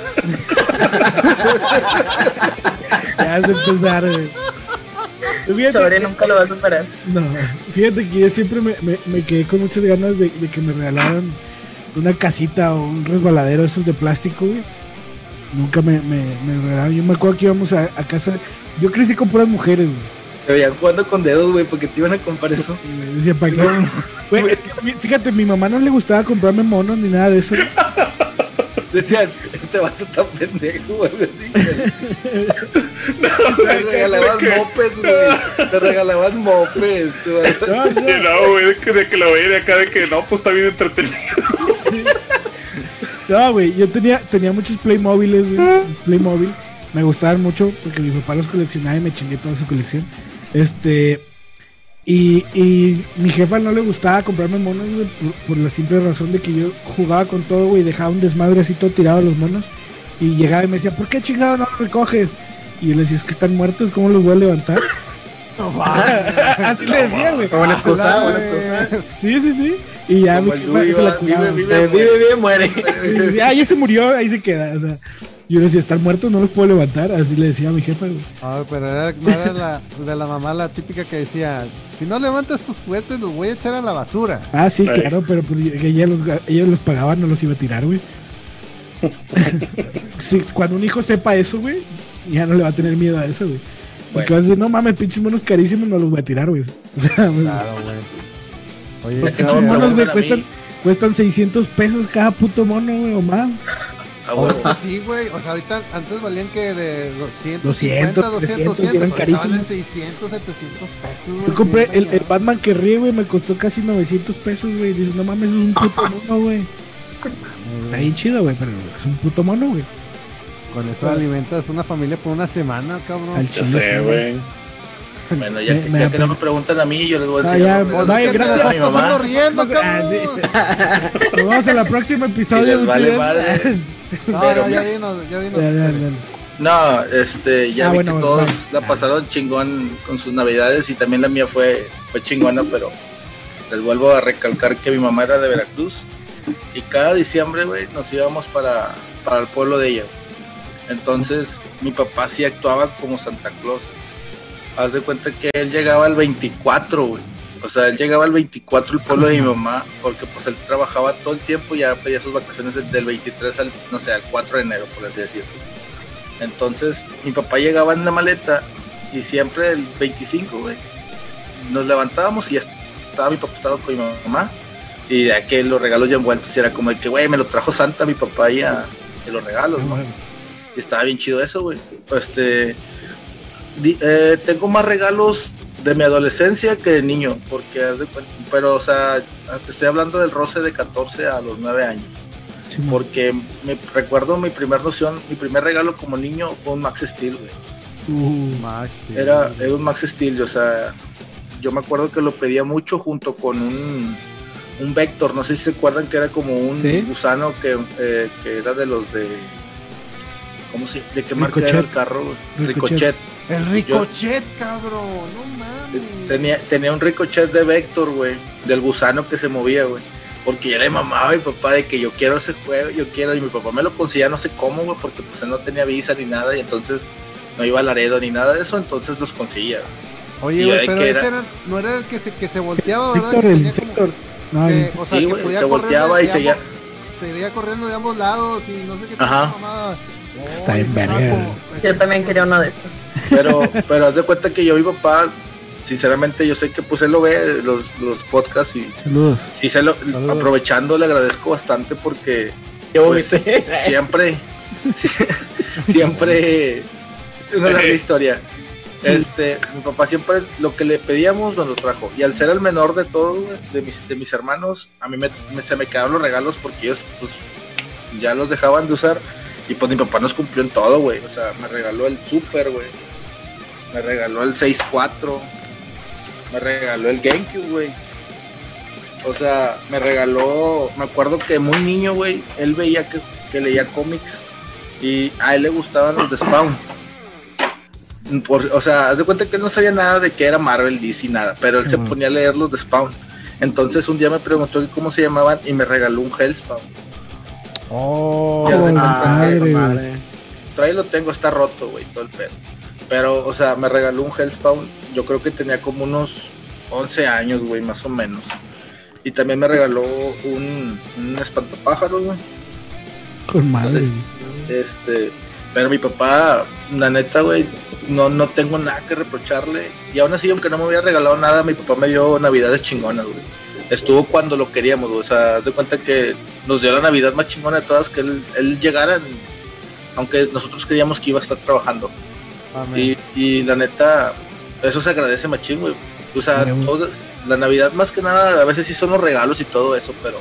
Ya de empezar, güey. Fíjate, Sobre nunca lo va a superar. no, fíjate que yo siempre me, me- me quedé con muchas ganas de, de que me regalaran una casita o un resbaladero esos de plástico, güey. Nunca me, me, me regalaron. Yo me acuerdo que íbamos a, a casa. Yo crecí con puras mujeres, güey. Te veían jugando con dedos, güey, porque te iban a comprar eso. Y me decía, ¿para qué? Güey, fíjate, mi mamá no le gustaba comprarme monos ni nada de eso. Decían, este vato está pendejo, güey. Te regalabas mopes, güey. Te regalabas mopes. güey. No, güey, de que, de que lo veía de acá, de que no, pues está bien entretenido. No, güey, yo tenía, tenía muchos Playmobiles, güey. Playmobil. Me gustaban mucho porque mi papá los coleccionaba y me chingué toda su colección. Este. Y, y mi jefa no le gustaba comprarme monos, güey, por, por la simple razón de que yo jugaba con todo, güey, y dejaba un desmadre así todo tirado a los monos. Y llegaba y me decía, ¿por qué chingado no los recoges? Y yo le decía, es que están muertos, ¿cómo los voy a levantar? así le decía, güey. Buena excusa, Hola, buena güey. excusa. Sí, sí, sí. Y ya mi jefa se la va, cuidaba. vive, vive. Eh, Vive bien, muere. Y decía, ah, ya se murió, ahí se queda. O sea, yo decía, están muertos, no los puedo levantar. Así le decía a mi jefa, güey. Ah, pero era, no era la, de la mamá la típica que decía, si no levantas tus juguetes los voy a echar a la basura. Ah, sí, Ay. claro, pero pues, ella los, ella los pagaba, no los iba a tirar, güey. Sí, cuando un hijo sepa eso, güey, ya no le va a tener miedo a eso, güey. Porque Bueno. vas a decir, no mames, pinches monos carísimos, no los voy a tirar, güey. O sea, Claro, güey. Oye, pinches monos, güey, cuestan, cuestan 600 pesos cada puto mono, güey, o más. Ah. Ahora sí, güey. O sea, ahorita antes valían que de 200, 200, 200, 200, 300, y eran 200. Ahorita valen carísimos. 600, 700 pesos, güey. Yo compré el, el. Batman que ríe, güey, me costó casi 900 pesos, güey. Dices, no mames, es un puto mono, güey. Está bien chido, güey, pero es un puto mono, güey. Con eso alimentas una familia por una semana, cabrón. Al chile, güey. Bueno, ya, Sí, que- ya que no me preguntan a mí, yo les voy a Ah, enseñar. ya, los regalos vaya, gracias. de mi mamá. riendo, Ah. Nos vemos en el próximo episodio. les vale madre. No, Pero no, ya dinos, ya dinos. Ya, ya, ya. No, este, ya Ah, vi bueno, que todos la pasaron chingón con sus navidades y también la mía fue, fue chingona, pero les vuelvo a recalcar que mi mamá era de Veracruz y cada diciembre, güey, nos íbamos para, para el pueblo de ella. Entonces, mi papá sí actuaba como Santa Claus. Haz de cuenta que él llegaba al 24, güey. O sea, él llegaba al 24 el pueblo de mi mamá, porque pues él trabajaba todo el tiempo, ya pedía sus vacaciones del 23 al, no sé, al 4 de enero, por así decirlo. Entonces, mi papá llegaba en la maleta y siempre el 25, güey, nos levantábamos y ya estaba mi papá estaba con mi mamá y de aquel los regalos ya envueltos y era como de que, güey, me lo trajo Santa mi papá ya de los regalos, ¿no? Y estaba bien chido eso, güey. Este, eh, tengo más regalos de mi adolescencia que de niño, porque, pero, o sea, te estoy hablando del roce de 14 a los 9 años. porque me recuerdo mi primer noción, mi primer regalo como niño fue un Max Steel, güey. Uh, Max Steel. Era, era un Max Steel, o sea, yo me acuerdo que lo pedía mucho junto con un, un Vector, no sé si se acuerdan que era como un gusano que, eh, que, era de los de... ¿Cómo se ¿De qué marca era el carro? Ricochet. El Ricochet, cabrón, no mames. Tenía, tenía un Ricochet de Vector, güey, del gusano que se movía, güey. Porque ya le mamaba a mi papá de que yo quiero ese juego, yo quiero, y mi papá me lo conseguía no sé cómo, güey, porque pues él no tenía visa ni nada, y entonces no iba a Laredo ni nada de eso, entonces los conseguía. Oye, güey, pero ese era... no era el que se, que se volteaba, ¿verdad? Víctor, el sector. No, o sea, sí, que podía se volteaba y seguía. Seguía corriendo de ambos lados y no sé qué Ajá. mamada. Está en verga. Yo también quería uno de estos. Pero, pero haz de cuenta que yo, mi papá, sinceramente, yo sé que pues él lo ve, los, los podcasts y. Saludos. Sí, se lo, aprovechando, le agradezco bastante porque. Pues, siempre. siempre. Una larga historia. Este, mi papá siempre lo que le pedíamos nos lo trajo. Y al ser el menor de todos, de mis, de mis hermanos, a mí me, se me quedaron los regalos porque ellos pues ya los dejaban de usar. Y pues mi papá nos cumplió en todo, güey. O sea, me regaló el Super, güey. Me regaló el 6-4. Me regaló el GameCube, güey. O sea, me regaló. Me acuerdo que muy niño, güey. Él veía que, que leía cómics. Y a él le gustaban los de Spawn o sea, haz de cuenta que él no sabía nada de que era Marvel, DC, nada, pero él se ponía a leer los de Spawn. Entonces un día me preguntó cómo se llamaban y me regaló un Hellspawn. Oh, madre, Todavía lo tengo, está roto, güey, todo el pedo. Pero, o sea, me regaló un Hellspawn, yo creo que tenía como unos 11 años, güey, más o menos. Y también me regaló un, un espantapájaros, güey. Con madre. este, pero mi papá, la neta, güey, no, no tengo nada que reprocharle. Y aún así, aunque no me hubiera regalado nada, mi papá me dio navidades chingonas, güey. Estuvo cuando lo queríamos. O sea, de cuenta que nos dio la navidad más chingona de todas, que él, él llegara, aunque nosotros creíamos que iba a estar trabajando. Y, y, la neta, eso se agradece machín, güey. O sea, la Navidad más que nada, a veces sí son los regalos y todo eso, pero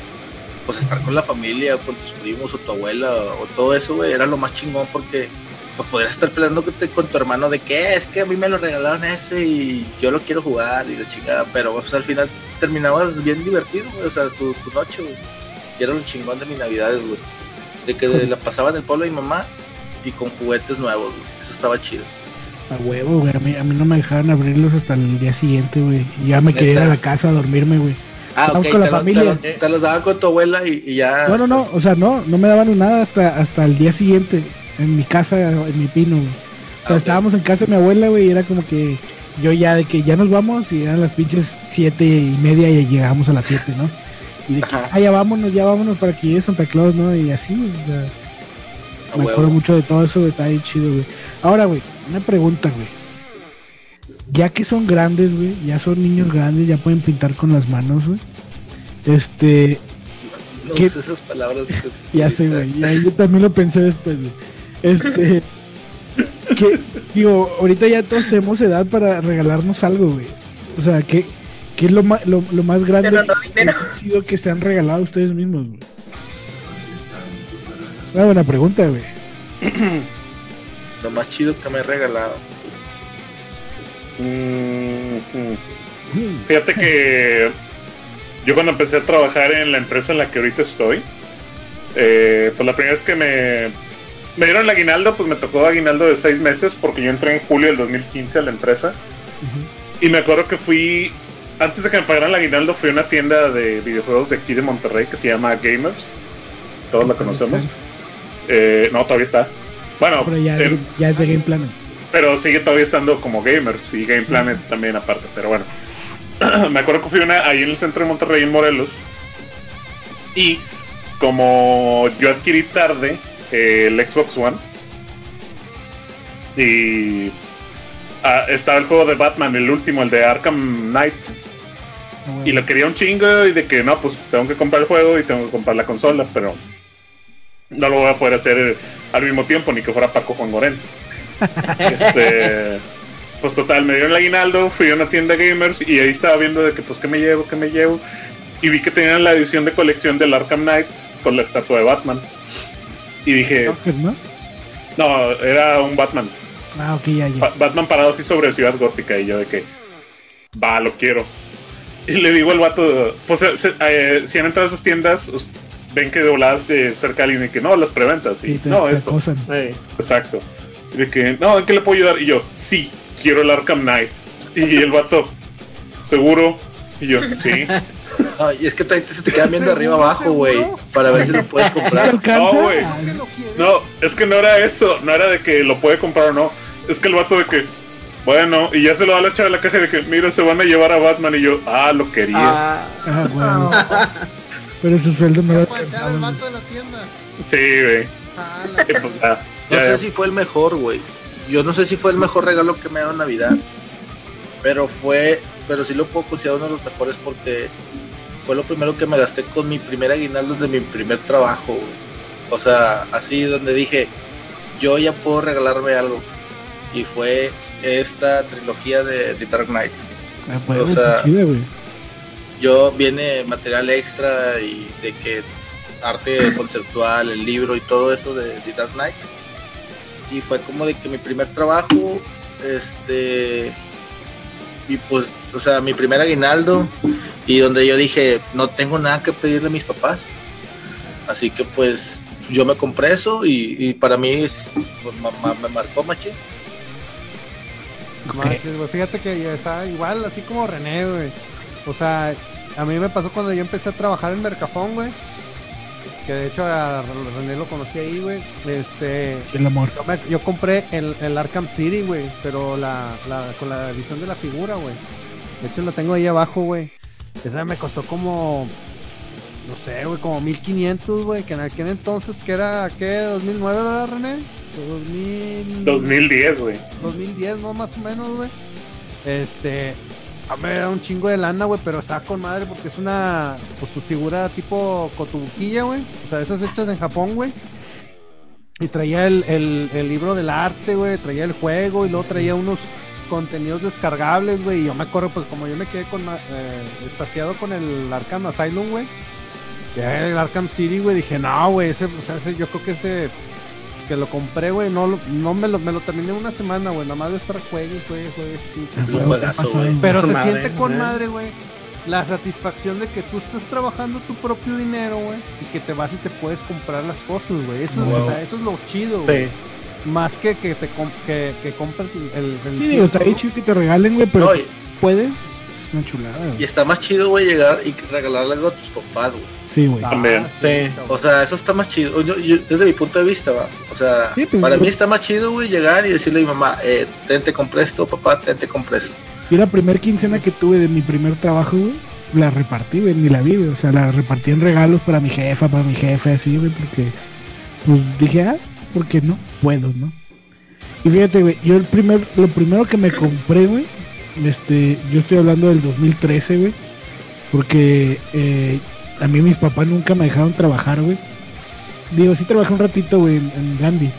pues estar con la familia, con tus primos o tu abuela o todo eso, güey, era lo más chingón porque pues podrías estar peleando con tu hermano de que es que a mí me lo regalaron ese y yo lo quiero jugar y la chingada, pero al final terminabas bien divertido, güey, o sea, tu, noche, güey. Y era lo chingón de mi navidades, güey. De que la pasaba en el pueblo de mi mamá y con juguetes nuevos, güey. Eso estaba chido. A huevo, güey. A mí, a mí no me dejaban abrirlos hasta el día siguiente, güey. Ya me quería ir a la casa a dormirme, güey. Ah, con la te, familia. Los, te, los, daban con tu abuela y, ya. No, no, no, o sea, no, no me daban nada hasta, hasta el día siguiente, en mi casa, en mi pino, güey. O sea, estábamos en casa de mi abuela, güey, y era como que yo ya de que ya nos vamos y eran las pinches siete y media y llegamos a las siete, ¿no? Y de que, ah, ya vámonos, ya vámonos para que llegue Santa Claus, ¿no? Y así, o sea, me acuerdo mucho de todo eso, está ahí chido, güey. Ahora, güey, una pregunta, güey. Ya que son grandes, güey, ya son niños grandes, ya pueden pintar con las manos, güey. Este. No sé esas palabras. ya sé, güey. yo también lo pensé después, güey. Este. que, digo, ahorita ya todos tenemos edad para regalarnos algo, güey. O sea, ¿qué, qué es lo, lo, lo más grande que, que se han regalado ustedes mismos, güey? Una buena pregunta, güey. lo más chido que me he regalado. Fíjate que yo cuando empecé a trabajar en la empresa en la que ahorita estoy, eh, pues la primera vez que me, me dieron el aguinaldo, pues me tocó aguinaldo de seis meses porque yo entré en julio del 2015 a la empresa. Y me acuerdo que fui, antes de que me pagaran el aguinaldo, fui a una tienda de videojuegos de aquí de Monterrey que se llama Gamers. Todos la conocemos. Eh, no, todavía está. Bueno, ya, es de Game Planet. pero sigue todavía estando como gamers y Game Planet también aparte. Pero bueno, me acuerdo que fui una, ahí en el centro de Monterrey, en Morelos. Y como yo adquirí tarde el Xbox One y ah, estaba el juego de Batman, el último, el de Arkham Knight. Ah, y lo quería un chingo y de que no, pues tengo que comprar el juego y tengo que comprar la consola, pero no lo voy a poder hacer al mismo tiempo, ni que fuera Paco Juan Moreno. este, pues total, me dio el aguinaldo, fui a una tienda gamers y ahí estaba viendo de que pues qué me llevo, qué me llevo. Y vi que tenían la edición de colección del Arkham Knight con la estatua de Batman. Y dije... No, era un Batman. Ah, ok, ya, ya. Batman parado así sobre Ciudad Gótica y yo de que... Va, lo quiero. Y le digo al vato, pues eh, si han entrado a esas tiendas, ven que de voladas de cerca alguien y que no, las preventas. Y, no, esto. exacto. Y de que, no, ¿en qué le puedo ayudar? Y yo, sí, quiero el Arkham Knight. Y el vato, ¿seguro? Y yo, sí. y es que todavía se te quedan viendo arriba abajo, güey, para ver si lo puedes comprar. No, güey. No, es que no era eso, no era de que lo puede comprar o no. Es que el vato de que, bueno, y ya se lo da la chava de la caja de que, mira, se van a llevar a Batman. Y yo, ah, lo quería. Ah, ah bueno. Pero su sueldo no era. el vato de la tienda. Sí, güey. Ah, pues, no sé si fue el mejor, güey. Yo no sé si fue el mejor regalo que me ha dado en Navidad. Pero fue, pero sí lo puedo considerar uno de los mejores porque fue lo primero que me gasté con mi primer aguinaldo de mi primer trabajo. O sea, así donde dije, yo ya puedo regalarme algo. Y fue esta trilogía de, The Dark Knight. Ah, pues, o sea, yo viene material extra y de que arte conceptual, el libro y todo eso de The Dark Knight. Y fue como de que mi primer trabajo, este, y pues, o sea, mi primer aguinaldo y donde yo dije, no tengo nada que pedirle a mis papás. Así que pues yo me compré eso y, para mí pues, me marcó machín. Fíjate que está igual, así como René, güey. O sea, a mí me pasó cuando yo empecé a trabajar en Mercafón, güey. Que de hecho a René lo conocí ahí, güey. Este. El amor. Yo, compré el, el, Arkham City, güey. Pero la, con la edición de la figura, güey. De hecho la tengo ahí abajo, güey. Esa me costó como. No sé, güey, como 1500, güey. Que en aquel entonces, que era, ¿qué? ¿2009, verdad, René? 2000... 2010, güey. 2010, ¿no? Más o menos, güey. Este. A ver, era un chingo de lana, güey, pero estaba con madre porque es una. Pues su figura tipo cotubuquilla, güey. O sea, esas hechas en Japón, güey. Y traía el, el, libro del arte, güey. Traía el juego y luego traía unos contenidos descargables, güey. Y yo me acuerdo, pues como yo me quedé con eh, espaciado con el Arkham Asylum, güey. Ya el Arkham City, güey, dije, no, güey, ese, o ese, yo creo que ese que lo compré, güey, no, no me lo, me lo terminé una semana, güey, nada más de estar juegue, juegue, juegue, Pero se siente con madre, güey, la satisfacción de que tú estás trabajando tu propio dinero, güey, y que te vas y te puedes comprar las cosas, güey. Eso, o sea, eso es lo chido, güey. Más que que te que, que compres el, el Sí, está ahí chido que te regalen, güey, pero puedes. Es una chulada. Y está más chido, güey, llegar y regalarle algo a tus papás, güey. Sí, güey. También. Sí. O sea, eso está más chido. Yo, desde mi punto de vista, va. O sea, pues, para mí está más chido, güey, llegar y decirle a mi mamá, eh, ten, te compré esto, papá, ten, te compré esto. Yo la primer quincena que tuve de mi primer trabajo, güey, la repartí, güey, ni la vi, güey. O sea, la repartí en regalos para mi jefa, para mi jefe, así, güey, porque, pues dije, ah, porque no puedo, ¿no? Y fíjate, güey, yo el primer, lo primero que me compré, güey, este, yo estoy hablando del 2013, güey, porque eh, a mí mis papás nunca me dejaron trabajar, güey. Digo, sí trabajé un ratito, güey, en, Gandhi,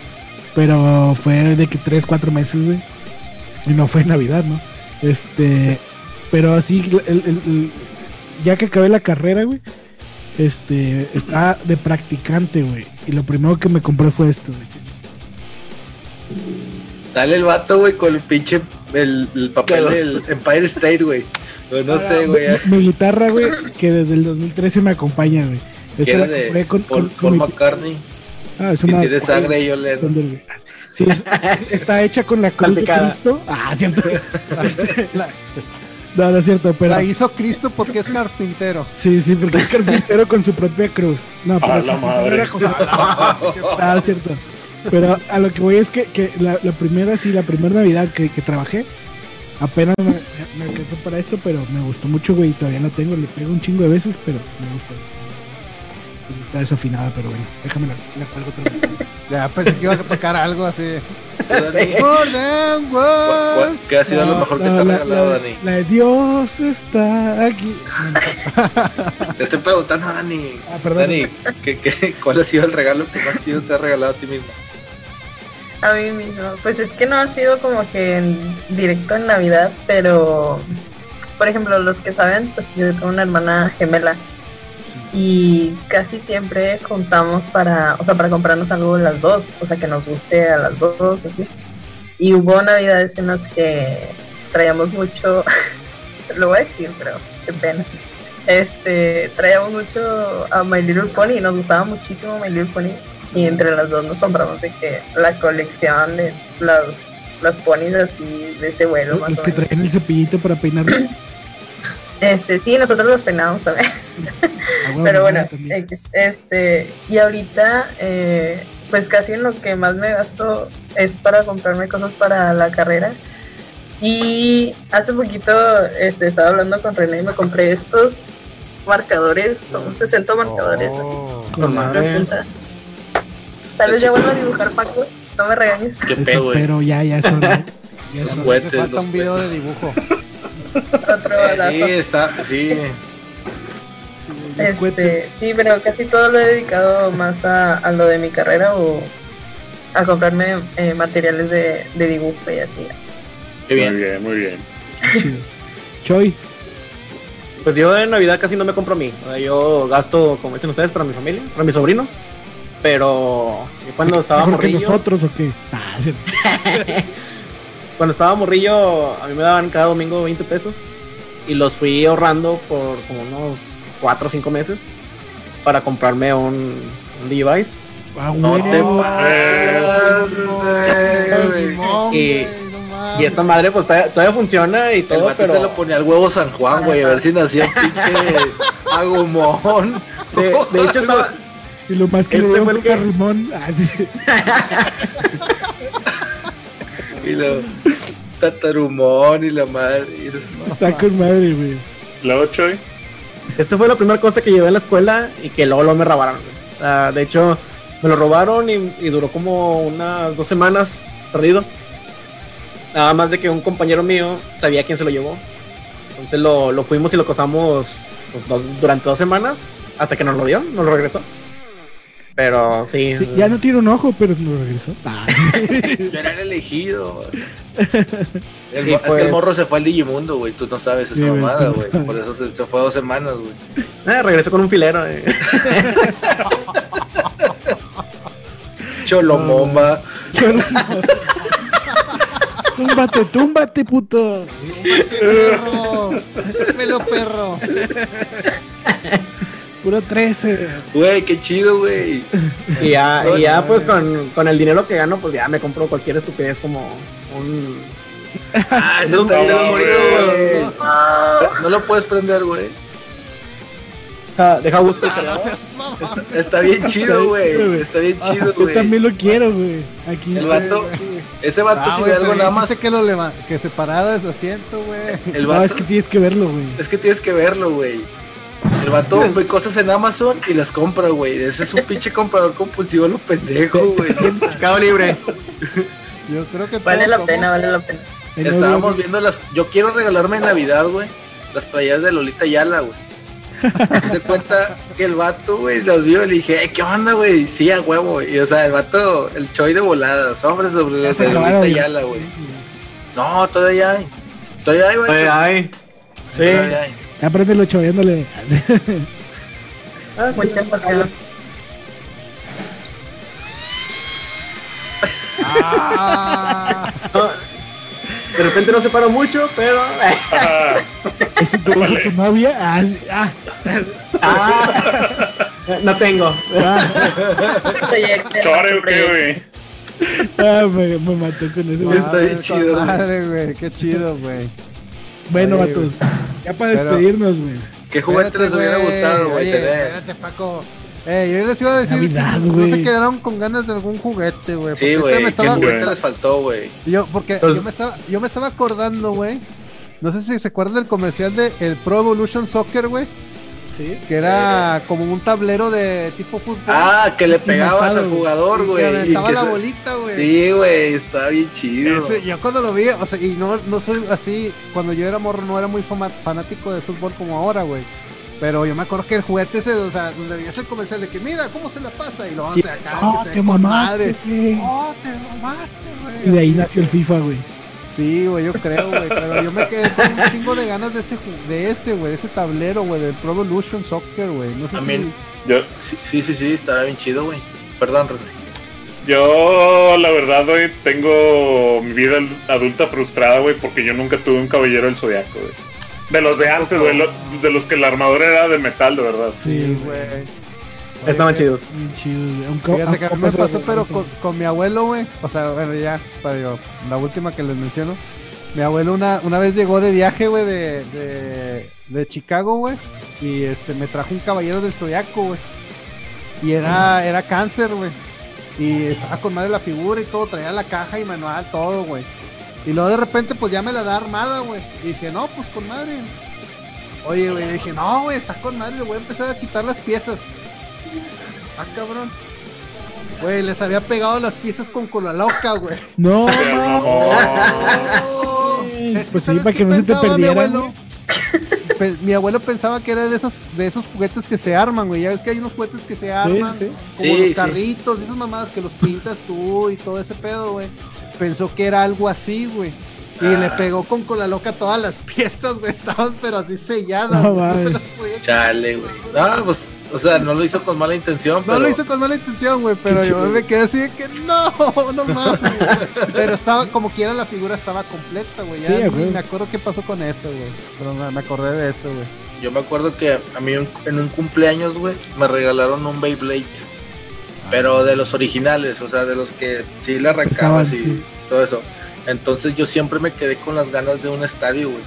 pero fue de que tres, cuatro meses, güey, y no fue Navidad, ¿no? Este, pero así, ya que acabé la carrera, güey, este, estaba de practicante, güey, y lo primero que me compré fue esto, güey Dale el vato, güey, con el pinche el, papel del Empire State, güey. No, sé, güey. Mi, guitarra, güey, que desde el 2013 me acompaña, güey. Esta de con, Paul, McCartney. Ah, es una. Tiene sangre y yo le. Sí, está hecha con la cruz de Cristo. Ah, cierto. Este, no, no es cierto, pero. La hizo Cristo porque es carpintero. Sí, sí, porque es carpintero con su propia cruz. No, pero. A la madre. ah, cierto. Pero a lo que voy es que, que la, la primera, sí, la primera Navidad que, que trabajé, apenas me, me alcanzó para esto, pero me gustó mucho, güey, y todavía la tengo, le pego un chingo de veces, pero me gustó. Está desafinada, pero bueno, déjame la, la cuelgo otra vez. Ya pensé que iba a tocar algo así. Dani, More than ¿cuál- cuál- words. ¿Qué ha sido lo mejor que te ha la, regalado, la- Dani? la de Dios está aquí. Te estoy preguntando, Dani. Ah, perdón. Dani, ¿qué, qué, cuál ha sido el regalo que más chido te ha regalado a ti mismo? A mí mismo. Pues es que no ha sido como que en directo en Navidad, pero por ejemplo, los que saben, pues yo tengo una hermana gemela y casi siempre juntamos para, o sea, para comprarnos algo las dos, o sea, que nos guste a las dos, así. Y hubo navidades en las que traíamos mucho, lo voy a decir, pero qué pena. Este, traíamos mucho a My Little Pony y nos gustaba muchísimo My Little Pony y entre las dos nos compramos de que la colección de los, los ponis así de ese vuelo más Los o que menos. traen el cepillito para peinar. Este, sí, nosotros los peinamos también. Ah, Pero bueno, también. Este, y ahorita, eh, pues casi en lo que más me gasto es para comprarme cosas para la carrera. Y hace poquito este, estaba hablando con René y me compré estos marcadores, son 60 marcadores. Oh. así, Con de madre. punta. Tal vez ya vuelva a dibujar Paco, no me regañes. ¿Qué pedo, güey? pero ya, ya es hora. Ya es hora. Hace falta un video de dibujo. Otro Sí, está, sí. Este, sí, pero casi todo lo he dedicado más a, a lo de mi carrera o a comprarme eh, materiales de, de dibujo y así. Qué bien. Muy bien, muy bien. Chido. Choy, Pues yo en Navidad casi no me compro a mí. O sea, yo gasto, como dicen ustedes, para mi familia, para mis sobrinos. Pero yo cuando estaba ¿mejor que morrillo, nosotros o qué? Ah, sí. cuando estaba morrillo, a mí me daban cada domingo 20 pesos. Y los fui ahorrando por como unos 4 o 5 meses para comprarme un, un device. Ah, No te pases, Y- güey, no mames. Y esta madre, pues todavía, todavía funciona y todo, pero se lo ponía al huevo San Juan, güey, a ver si nacía pinche agumón. de, de hecho estaba, Y lo más que Este fue el que- Carrimón. Ah, sí. Y lo tatarumón y la madre. y los- Está con madre, güey. Luego, Choy. Esta fue la primera cosa que llevé a la escuela y que luego, luego me robaron. sea, de hecho, me lo robaron y, y duró como unas dos semanas perdido. Nada más de que un compañero mío sabía quién se lo llevó. Entonces lo, lo fuimos y lo cosamos pues, dos- durante dos semanas hasta que nos lo dio, nos lo regresó. Pero sí, Sí, ya no tiene un ojo, pero no regresó. Ah, Yo era el elegido. El Es pues- que el morro se fue al Digimundo, güey. Tú no sabes esa Sí, güey, mamada, güey. Por eso se, se fue dos semanas, güey. eh, regresó con un filero. eh. Cholomomba. túmbate, túmbate, puto. Perro. Pelo perro. Puro 13. Güey, qué chido, güey. Y ya, y ya pues con, con el dinero que gano, pues ya me compro cualquier estupidez como un... Ah, está no, chido, güey. No lo puedes prender, güey. Ah, Deja busco el Ah, mamón. Está bien chido, güey. Está bien chido, Yo güey. también lo quiero, güey. Aquí. El vato, ese vato Ah, si ve algo nada más. que lo que ese asiento, güey. El No, es que tienes que verlo, güey. es que tienes que verlo, güey. El vato ve cosas en Amazon y las compra, güey. Ese es un pinche comprador compulsivo, lo pendejo, güey. Mercado libre. Yo creo que Vale la somos- pena, vale la pena. En Estábamos viendo las. Yo quiero regalarme en Navidad, güey. Las playas de Lolita Yala, güey. Te cuenta que el vato, güey, las vio y le dije, "Eh, ¿qué onda, güey? Sí, a huevo, güey. Y o sea, el vato, el choy de volada, sobre sobre se de Lolita güey. Yala, güey. No, todavía hay. Todavía hay, güey. Todavía Sí. hay. Ya Apréndelo choviéndole. Mucha emoción. Ah, No, de repente no se paró mucho, pero. Ah, ¿Es tu, tu novia? Ah, sí. ah, Ah, no tengo. ah, Chore, ¿o proyecto. qué, güey? ah, me, me mató con eso. Está bien chido. Madre, güey, qué chido, güey. Bueno, Oye, vatos. Ya para Pero- despedirnos, güey. ¿Qué juguete les hubiera gustado, güey? Espérate, Paco. Eh, yo les iba a decir Navidad, que no se quedaron con ganas de algún juguete, güey. Sí, güey. ¿Qué estaba- juguete les faltó, güey? Yo, porque Entonces- yo, me estaba, yo me estaba acordando, güey. No sé si se acuerdan del comercial de el Pro Evolution Soccer, güey. Sí. Que era como un tablero de tipo fútbol. Ah, que le pegabas Matado, al güey. jugador, güey. que y aventaba la se- bolita, güey. Sí, güey, está bien chido. Ese- yo cuando lo vi, o sea, y no, no soy así, cuando yo era morro no era muy fanático de fútbol como ahora, güey. Pero yo me acuerdo que el juguete ese, o sea, donde veías el comercial de que mira cómo se la pasa y lo hace acá, Oh, que te mamaste, madre. güey. Oh, te mamaste, Y de güey. ahí nació el FIFA, güey. Sí, güey, yo creo, güey. Pero yo me quedé con un chingo de ganas de ese, de ese, güey, de ese tablero, güey, del Pro Evolution Soccer, güey. No sé También. si. Yo, Sí, sí, sí, sí, estaba bien chido, güey. Perdón, René. yo, la verdad, güey, tengo mi vida adulta frustrada, güey, porque yo nunca tuve un caballero del zodiaco, güey. De los de antes, güey, lo- de los que la armadura era de metal, de verdad. Sí, güey. Estaban Oye, chidos. Bien chido, güey. Aunque- Fíjate que a mí me pasó, pero con, con mi abuelo, güey. O sea, bueno, ya, para yo, la última que les menciono. Mi abuelo una, una vez llegó de viaje, güey, de, de, de Chicago, güey. Y este, me trajo un caballero del zodiaco, güey. Y era, era cáncer, güey. Y estaba con madre la figura y todo, traía la caja y manual, todo, güey. Y luego de repente, pues ya me la da armada, güey. Y dije, no, pues con madre. Oye, güey, dije, no, güey, está con madre, le voy a empezar a quitar las piezas. Ah, cabrón. Güey, les había pegado las piezas con cola loca, güey. No, mamó. Es que, Pues sí, ¿sabes para qué que no se te pensaba mi? Pe- mi abuelo pensaba que era de esos, de esos juguetes que se arman, güey. Ya ves que hay unos juguetes que se arman, sí. como Sí, los sí. carritos y esas mamadas que los pintas tú y todo ese pedo, güey. Pensó que era algo así, güey. Y Ah. le pegó con cola loca todas las piezas, güey. Estaban pero así selladas. No, No, se las podía. Chale, güey. No, pues, o sea, no lo hizo con mala intención, No pero... lo hice con mala intención, güey, pero yo me quedé así de que no, no mames. Pero estaba, como quiera, la figura estaba completa, güey. Ya Sí, me acuerdo qué pasó con eso, güey. Pero me, me acordé de eso, güey. Yo me acuerdo que a mí un- en un cumpleaños, güey, me regalaron un Beyblade. Pero de los originales, o sea, de los que sí le arrancabas y sí. todo eso. Entonces yo siempre me quedé con las ganas de un estadio, güey.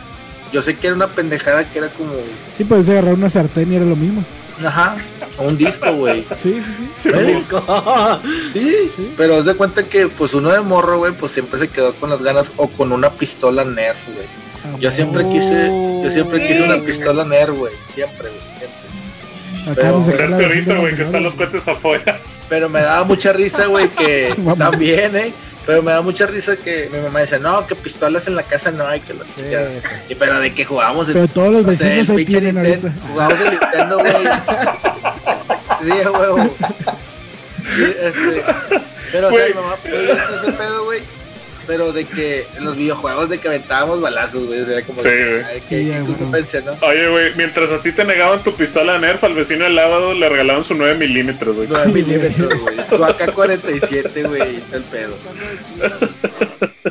Yo sé que era una pendejada que era como, Sí, puedes agarrar una sartén y era lo mismo. Ajá, un disco, güey. Sí, sí, sí. Güey. disco. Sí, Sí. pero haz de cuenta que pues uno de morro, güey, pues siempre se quedó con las ganas o con una pistola Nerf, güey. Ah, Yo siempre quise, yo siempre quise una pistola Nerf, güey, siempre, güey, siempre. Pero- güey, que están los cohetes afuera. Pero me daba mucha risa, güey, que también, ¿eh? Pero me da mucha risa que mi mamá dice, no, que pistolas en la casa no hay, que la chingada". Y pero de que jugábamos el, Pero todos los no sé, vecinos el Nintendo, jugamos el Nintendo, güey. Sí, huevo. Sí, este, pero, o sea, mi mamá pues, ese pedo, güey. Pero de que en los videojuegos de que aventábamos balazos, güey. O sea, como Sí, ay, que. Oye, güey, mientras a ti te negaban tu pistola Nerf, al vecino del lado le regalaban su 9 milímetros, güey. 9 milímetros, güey. Su AK-47, güey, el pedo.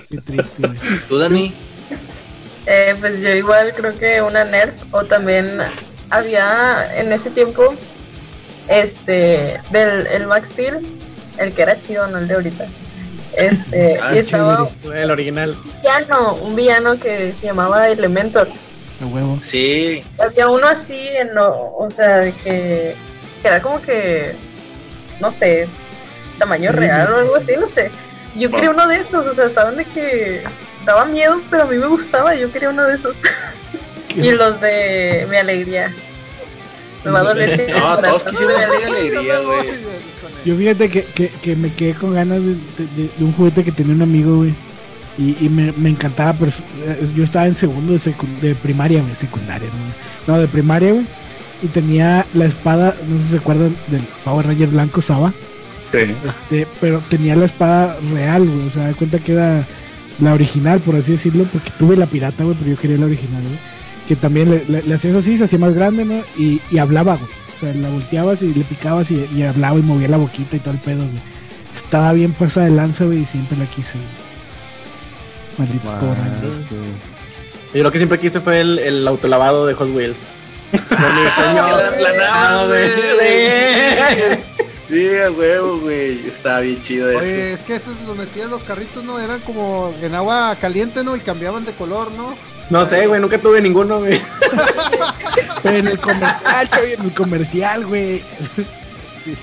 Qué triste, güey. ¿Tú, Dani? Eh, pues yo igual creo que una Nerf o también había en ese tiempo este del el Max Steel, el que era chido, no el de ahorita. Este, Ah, y estaba El original. un villano, un villano que se llamaba Elementor. A huevo. Sí, Había uno así en lo- o sea, de que, que era como que no sé, tamaño Sí. real o algo así, no sé. Yo quería uno de esos, o sea, estaban de que daba miedo, pero a mí me gustaba, yo quería uno de esos. y los de mi alegría. No, todos mi una alegría, güey. Yo fíjate que, que, que me quedé con ganas de, de- de un juguete que tenía un amigo, güey. Y, y me, me encantaba, pero eh, yo estaba en segundo de, secu- de primaria, güey, secundaria, ¿no? No, de primaria, güey. Y tenía la espada, no sé si se acuerdan del Power Ranger blanco Saba. Sí. Este, pero tenía la espada real, güey. O sea, da cuenta que era la original, por así decirlo, porque tuve la pirata, güey, pero yo quería la original, güey. Que también le, le- le hacías así, se hacía más grande, ¿no? Y, y hablaba, güey. O sea, la volteabas y le picabas y, y hablaba y movía la boquita y todo el pedo, güey. Estaba bien pasada de lanza, güey, y siempre la quise, güey. Maldito Power Ranger. Yo lo que siempre quise fue el, el autolavado de Hot Wheels. Fue mi sueño. La güey. Sí. A huevo, güey. Estaba bien chido eso. Oye, es que esos los metían los carritos, ¿no? Eran como en agua caliente, ¿no? Y cambiaban de color, ¿no? No sé, güey, nunca tuve ninguno, güey. Pero en el comercial, güey, en el comercial, güey.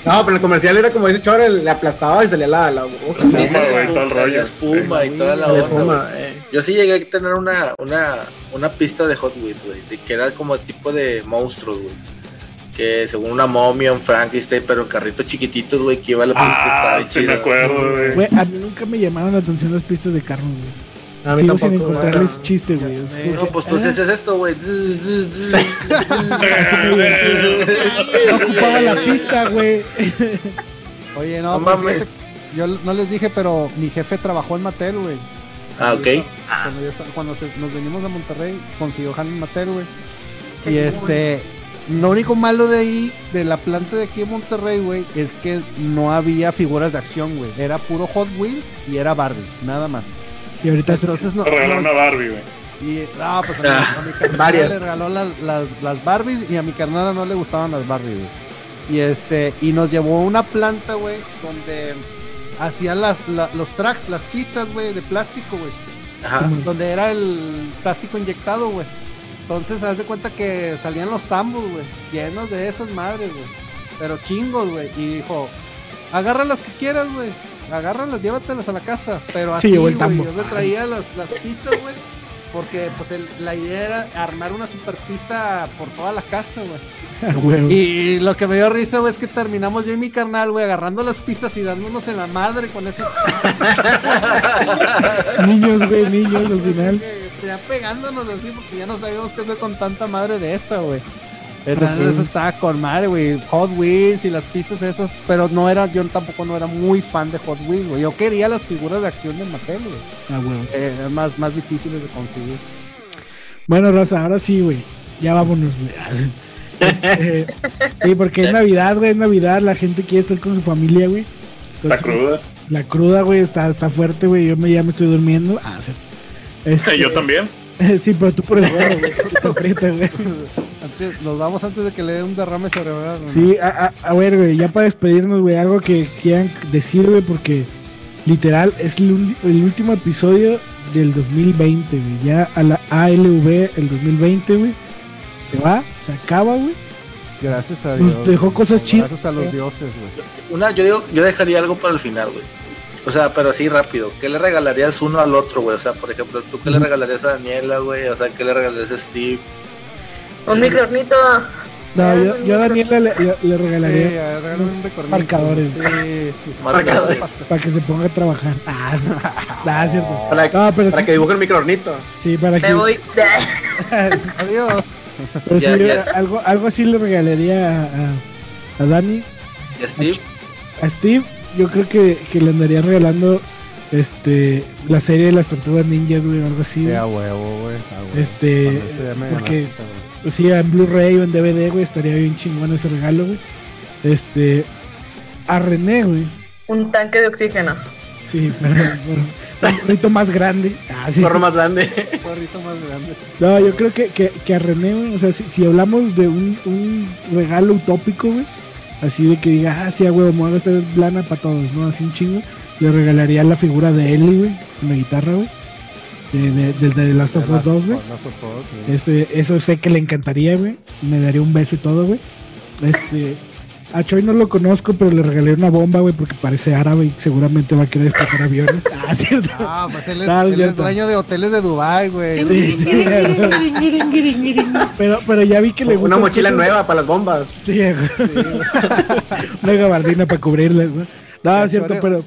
No, pero el comercial era como dice Chore, le aplastaba y salía la, la boca. Sí, todo el rollo. espuma y toda la onda. Eh. Yo sí llegué a tener una, una, una pista de Hot Wheels, güey, que era como tipo de monstruos, güey. Que según una momia, un Frankenstein, pero carrito chiquititos, güey, que iba a la pista. Ah, sí me acuerdo, güey. A mí nunca me llamaron la atención las pistas de carros, güey. A mí Sigo sin encontrarles bueno. chiste, güey. No, pues tú haces esto, güey. no ocupaba la pista, güey. Oye, no, no pues, yo no les dije, pero mi jefe trabajó en Mattel, güey. Ah, ok. Cuando, nos venimos a Monterrey, consiguió Han en Mattel, güey. Y este, lo único malo de ahí, de la planta de aquí en Monterrey, güey, es que no había figuras de acción, güey. Era puro Hot Wheels y era Barbie, nada más. Y ahorita entonces no. regaló una Barbie, güey. Y no, pues a mi, ah, carnal le regaló las, las Barbies y a mi carnal no le gustaban las Barbies, güey. Y este, y nos llevó a una planta, güey, donde hacían las, los tracks, las pistas, güey, de plástico, güey. Ajá. Donde era el plástico inyectado, güey. Entonces, haz de cuenta que salían los tambos, güey, llenos de esas madres, güey. Pero chingos, güey. Y dijo, agarra las que quieras, güey agárralas, llévatelas a la casa. Pero así, güey, yo me traía las, las pistas, güey. Porque pues la idea era armar una super pista por toda la casa, güey. y lo que me dio risa, güey, es que terminamos yo y mi carnal, güey, agarrando las pistas y dándonos en la madre con esos niños, güey, niños al final. Ya pegándonos así porque ya no sabíamos qué hacer con tanta madre de esa, güey. Eso estaba con madre, güey. Hot Wheels y las pistas esas. Pero no era, yo tampoco no era muy fan de Hot Wheels, güey. Yo quería las figuras de acción de Mattel, güey. Ah, güey. Eh, más, más difíciles de conseguir. Bueno, Rosa, ahora sí, güey. Ya vámonos, güey. Este, sí, porque es Navidad, güey. Es Navidad. La gente quiere estar con su familia, güey. La cruda. La cruda, güey, está, está fuerte, güey. Yo me, ya me estoy durmiendo. Ah, este, yo también. sí, pero tú por el güey. güey nos vamos antes de que le dé un derrame cerebral. Sí, a, ver, güey, ya para despedirnos, güey, algo que quieran decir, güey, porque literal es el, último episodio del 2020, güey. Ya a la ALV el 2020, güey. Se va, se acaba, güey. Gracias a Dios. dejó cosas chidas. Gracias a los dioses, güey. Una, yo digo, yo dejaría algo para el final, güey. O sea, pero así rápido. ¿Qué le regalarías uno al otro, güey? O sea, por ejemplo, ¿tú qué le regalarías a Daniela, güey? O sea, ¿qué le regalarías a Steve? Un microornito. No, yo, yo a Daniela le, le, regalaría un marcadores. Marcadores. Para, que se ponga a trabajar. Ah, ah cierto. Para, no, pero para que dibuje el microornito. Sí, para que. Me voy. Adiós. Pero sí, Algo, algo así le regalaría a, a, Dani. ¿Y a Steve? A, Steve, yo creo que, que le andaría regalando este la serie de las tortugas ninjas, güey, o algo así. a huevo, güey. Este, porque, pues sí, en Blu-ray o en DVD, güey, estaría bien chingón ese regalo, güey. Este, a René, güey. Un tanque de oxígeno. Sí, pero, un gorrito más grande. Ah, sí. Gorro más grande. gorrito más grande. No, yo creo que, que, que a René, güey, o sea, si, si hablamos de un, un, regalo utópico, güey, así de que diga, ah, sí, güey, me voy a gastar lana para todos, ¿no? Así un chingo. Le regalaría la figura de Ellie, güey, con la guitarra, güey de, de, de, Last of Us 2, güey. Este, eso sé que le encantaría, güey. Me daría un beso y todo, güey. Este, a Choi no lo conozco, pero le regalé una bomba, güey, porque parece árabe y seguramente va a querer explotar aviones. Ah, cierto. Ah, pues él es, ah, él es dueño de hoteles de Dubai, güey. Sí, sí. pero, pero ya vi que le gusta. Una mochila nueva para las bombas. Sí, güey. una gabardina para cubrirles, ¿no? No, es cierto, pero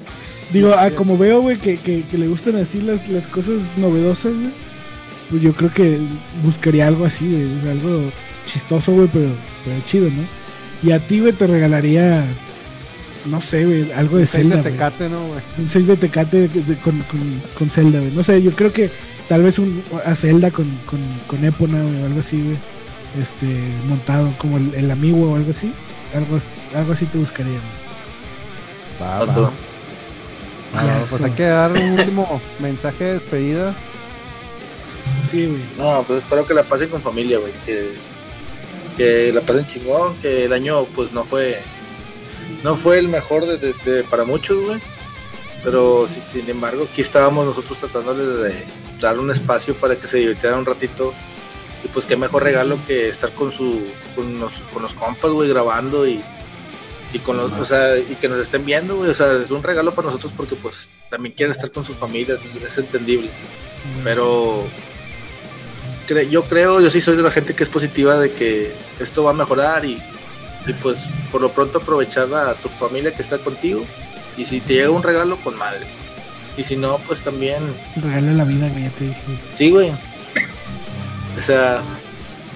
Digo, ah, como veo, güey, que, que, le gustan así las, las cosas novedosas, güey. Pues yo creo que buscaría algo así, güey. Algo chistoso, güey, pero, pero chido, ¿no? Y a ti, güey, te regalaría, no sé, güey, algo de un Zelda. 6 de Tecate, ¿no, güey? Un 6 de Tecate con, con, con, Zelda, güey. No sé, yo creo que tal vez un, a Zelda con, con, con Epona, güey, o algo así, güey. Este, montado como el, el amigo o algo así. Algo, algo así te buscaría, güey. Va, va. Ah, pues hay que dar un último mensaje de despedida. Sí, güey. No, pues espero que la pasen con familia, güey. Que, que la pasen chingón, que el año pues no fue no fue el mejor de, para muchos, güey. Pero sin, embargo, aquí estábamos nosotros tratándoles de dar un espacio para que se divirtieran un ratito. Y pues qué mejor regalo que estar con su con los, con los compas, güey, grabando y, y con los, o sea, y que nos estén viendo, güey, o sea, es un regalo para nosotros porque pues también quieren estar con sus familias, es entendible. Pero yo creo, yo sí soy de la gente que es positiva de que esto va a mejorar y, y pues por lo pronto aprovechar a tu familia que está contigo y si te llega un regalo, con madre. Y si no, pues también... Regale la vida, que ya te dije. Sí, güey. O sea,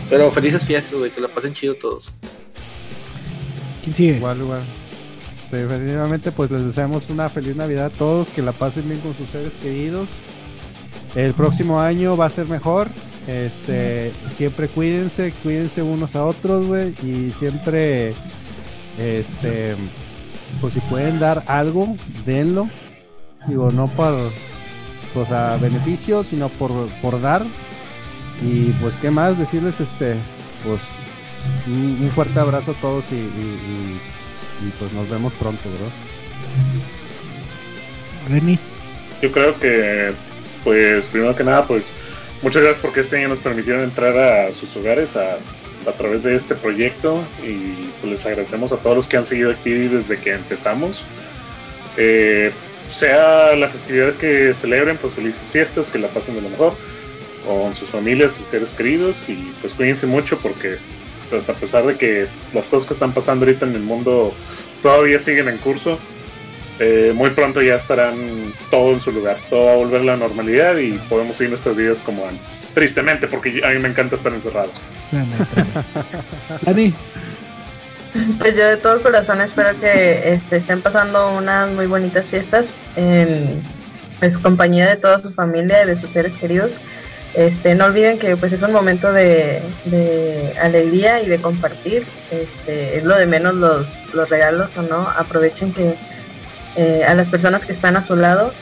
pero felices fiestas, güey, que la pasen chido todos. ¿Quién sigue? Igual, igual. Definitivamente, pues les deseamos una feliz Navidad a todos, que la pasen bien con sus seres queridos. El próximo año va a ser mejor. Este, siempre cuídense, cuídense unos a otros, güey, y siempre, este, pues si pueden dar algo, denlo. Digo, no por, pues a beneficio, sino por, por dar. Y pues, ¿qué más? Decirles, este, pues, un, fuerte abrazo a todos y, y, pues nos vemos pronto, ¿verdad? Remy. Yo creo que, pues, primero que nada, pues, muchas gracias porque este año nos permitieron entrar a sus hogares a, través de este proyecto y pues, les agradecemos a todos los que han seguido aquí desde que empezamos. Eh, sea la festividad que celebren, pues felices fiestas, que la pasen de lo mejor con sus familias, sus seres queridos y pues cuídense mucho porque pues a pesar de que las cosas que están pasando ahorita en el mundo todavía siguen en curso, eh, muy pronto ya estarán todo en su lugar, todo va a volver a la normalidad y podemos seguir nuestras vidas como antes. Tristemente, porque a mí me encanta estar encerrado. Dani. Pues yo de todo corazón espero que este, estén pasando unas muy bonitas fiestas en pues, compañía de toda su familia y de sus seres queridos. Este, no olviden que pues es un momento de, alegría y de compartir. Este, es lo de menos los, los regalos o no. Aprovechen que eh, a las personas que están a su lado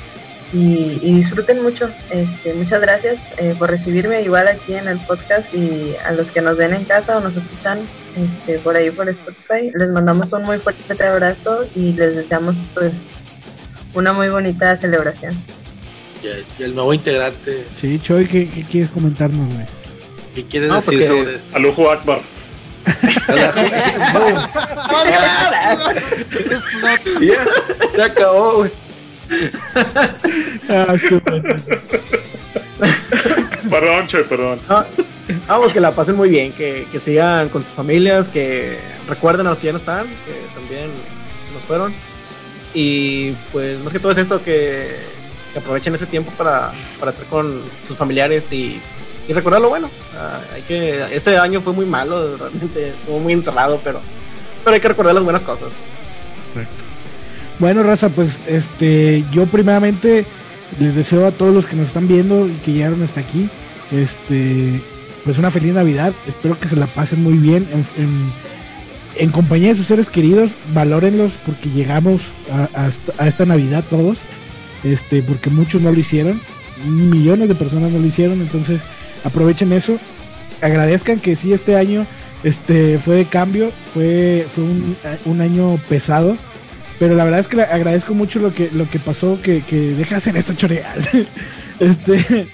y, disfruten mucho. Este, muchas gracias eh, por recibirme igual aquí en el podcast y a los que nos ven en casa o nos escuchan este, por ahí por Spotify. Les mandamos un muy fuerte abrazo y les deseamos pues una muy bonita celebración. Y el, nuevo integrante. Sí, Choy, ¿qué, quieres comentarnos, güey? ¿Qué quieres decir sobre esto? Alujo Akbar. Se acabó, güey. ah, perdón, Choy, perdón. vamos, que la pasen muy bien, que, que sigan con sus familias, que recuerden a los que ya no están, que también se nos fueron. Y pues más que todo es eso, que que aprovechen ese tiempo para, para estar con sus familiares y, y recordar lo bueno. Ah, hay que, este año fue muy malo, realmente estuvo muy encerrado, pero, pero hay que recordar las buenas cosas. Bueno, Raza, pues este, yo primeramente les deseo a todos los que nos están viendo y que llegaron hasta aquí, este, pues una feliz Navidad. Espero que se la pasen muy bien en, en, compañía de sus seres queridos. Valórenlos porque llegamos a, a esta Navidad todos este, porque muchos no lo hicieron, millones de personas no lo hicieron, entonces aprovechen eso, agradezcan que sí este año este, fue de cambio, fue, fue un, año pesado, pero la verdad es que agradezco mucho lo que, lo que pasó, que, que deja hacer eso, choreas. este,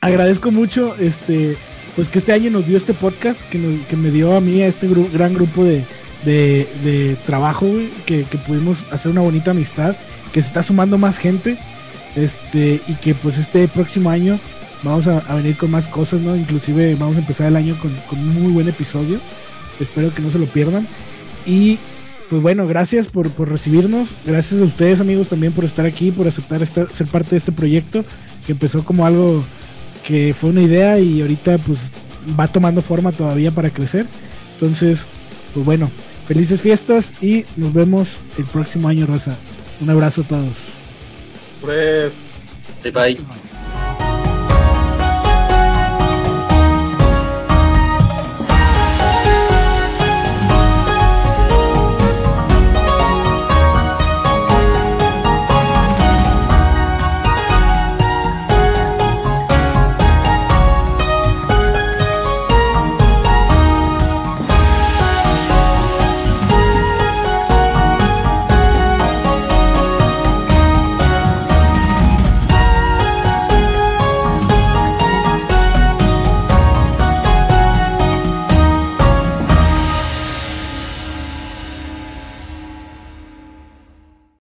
agradezco mucho, este, pues que este año nos dio este podcast, que, que me dio a mí, a este gran grupo de, de, trabajo, que, que pudimos hacer una bonita amistad que se está sumando más gente este y que pues este próximo año vamos a, venir con más cosas, ¿no? Inclusive vamos a empezar el año con, un muy buen episodio. Espero que no se lo pierdan. Y pues bueno, gracias por, recibirnos. Gracias a ustedes amigos también por estar aquí, por aceptar ser parte de este proyecto que empezó como algo que fue una idea y ahorita pues va tomando forma todavía para crecer. Entonces, pues bueno, felices fiestas y nos vemos el próximo año, Rosa. Un abrazo a todos. Pues. Bye bye.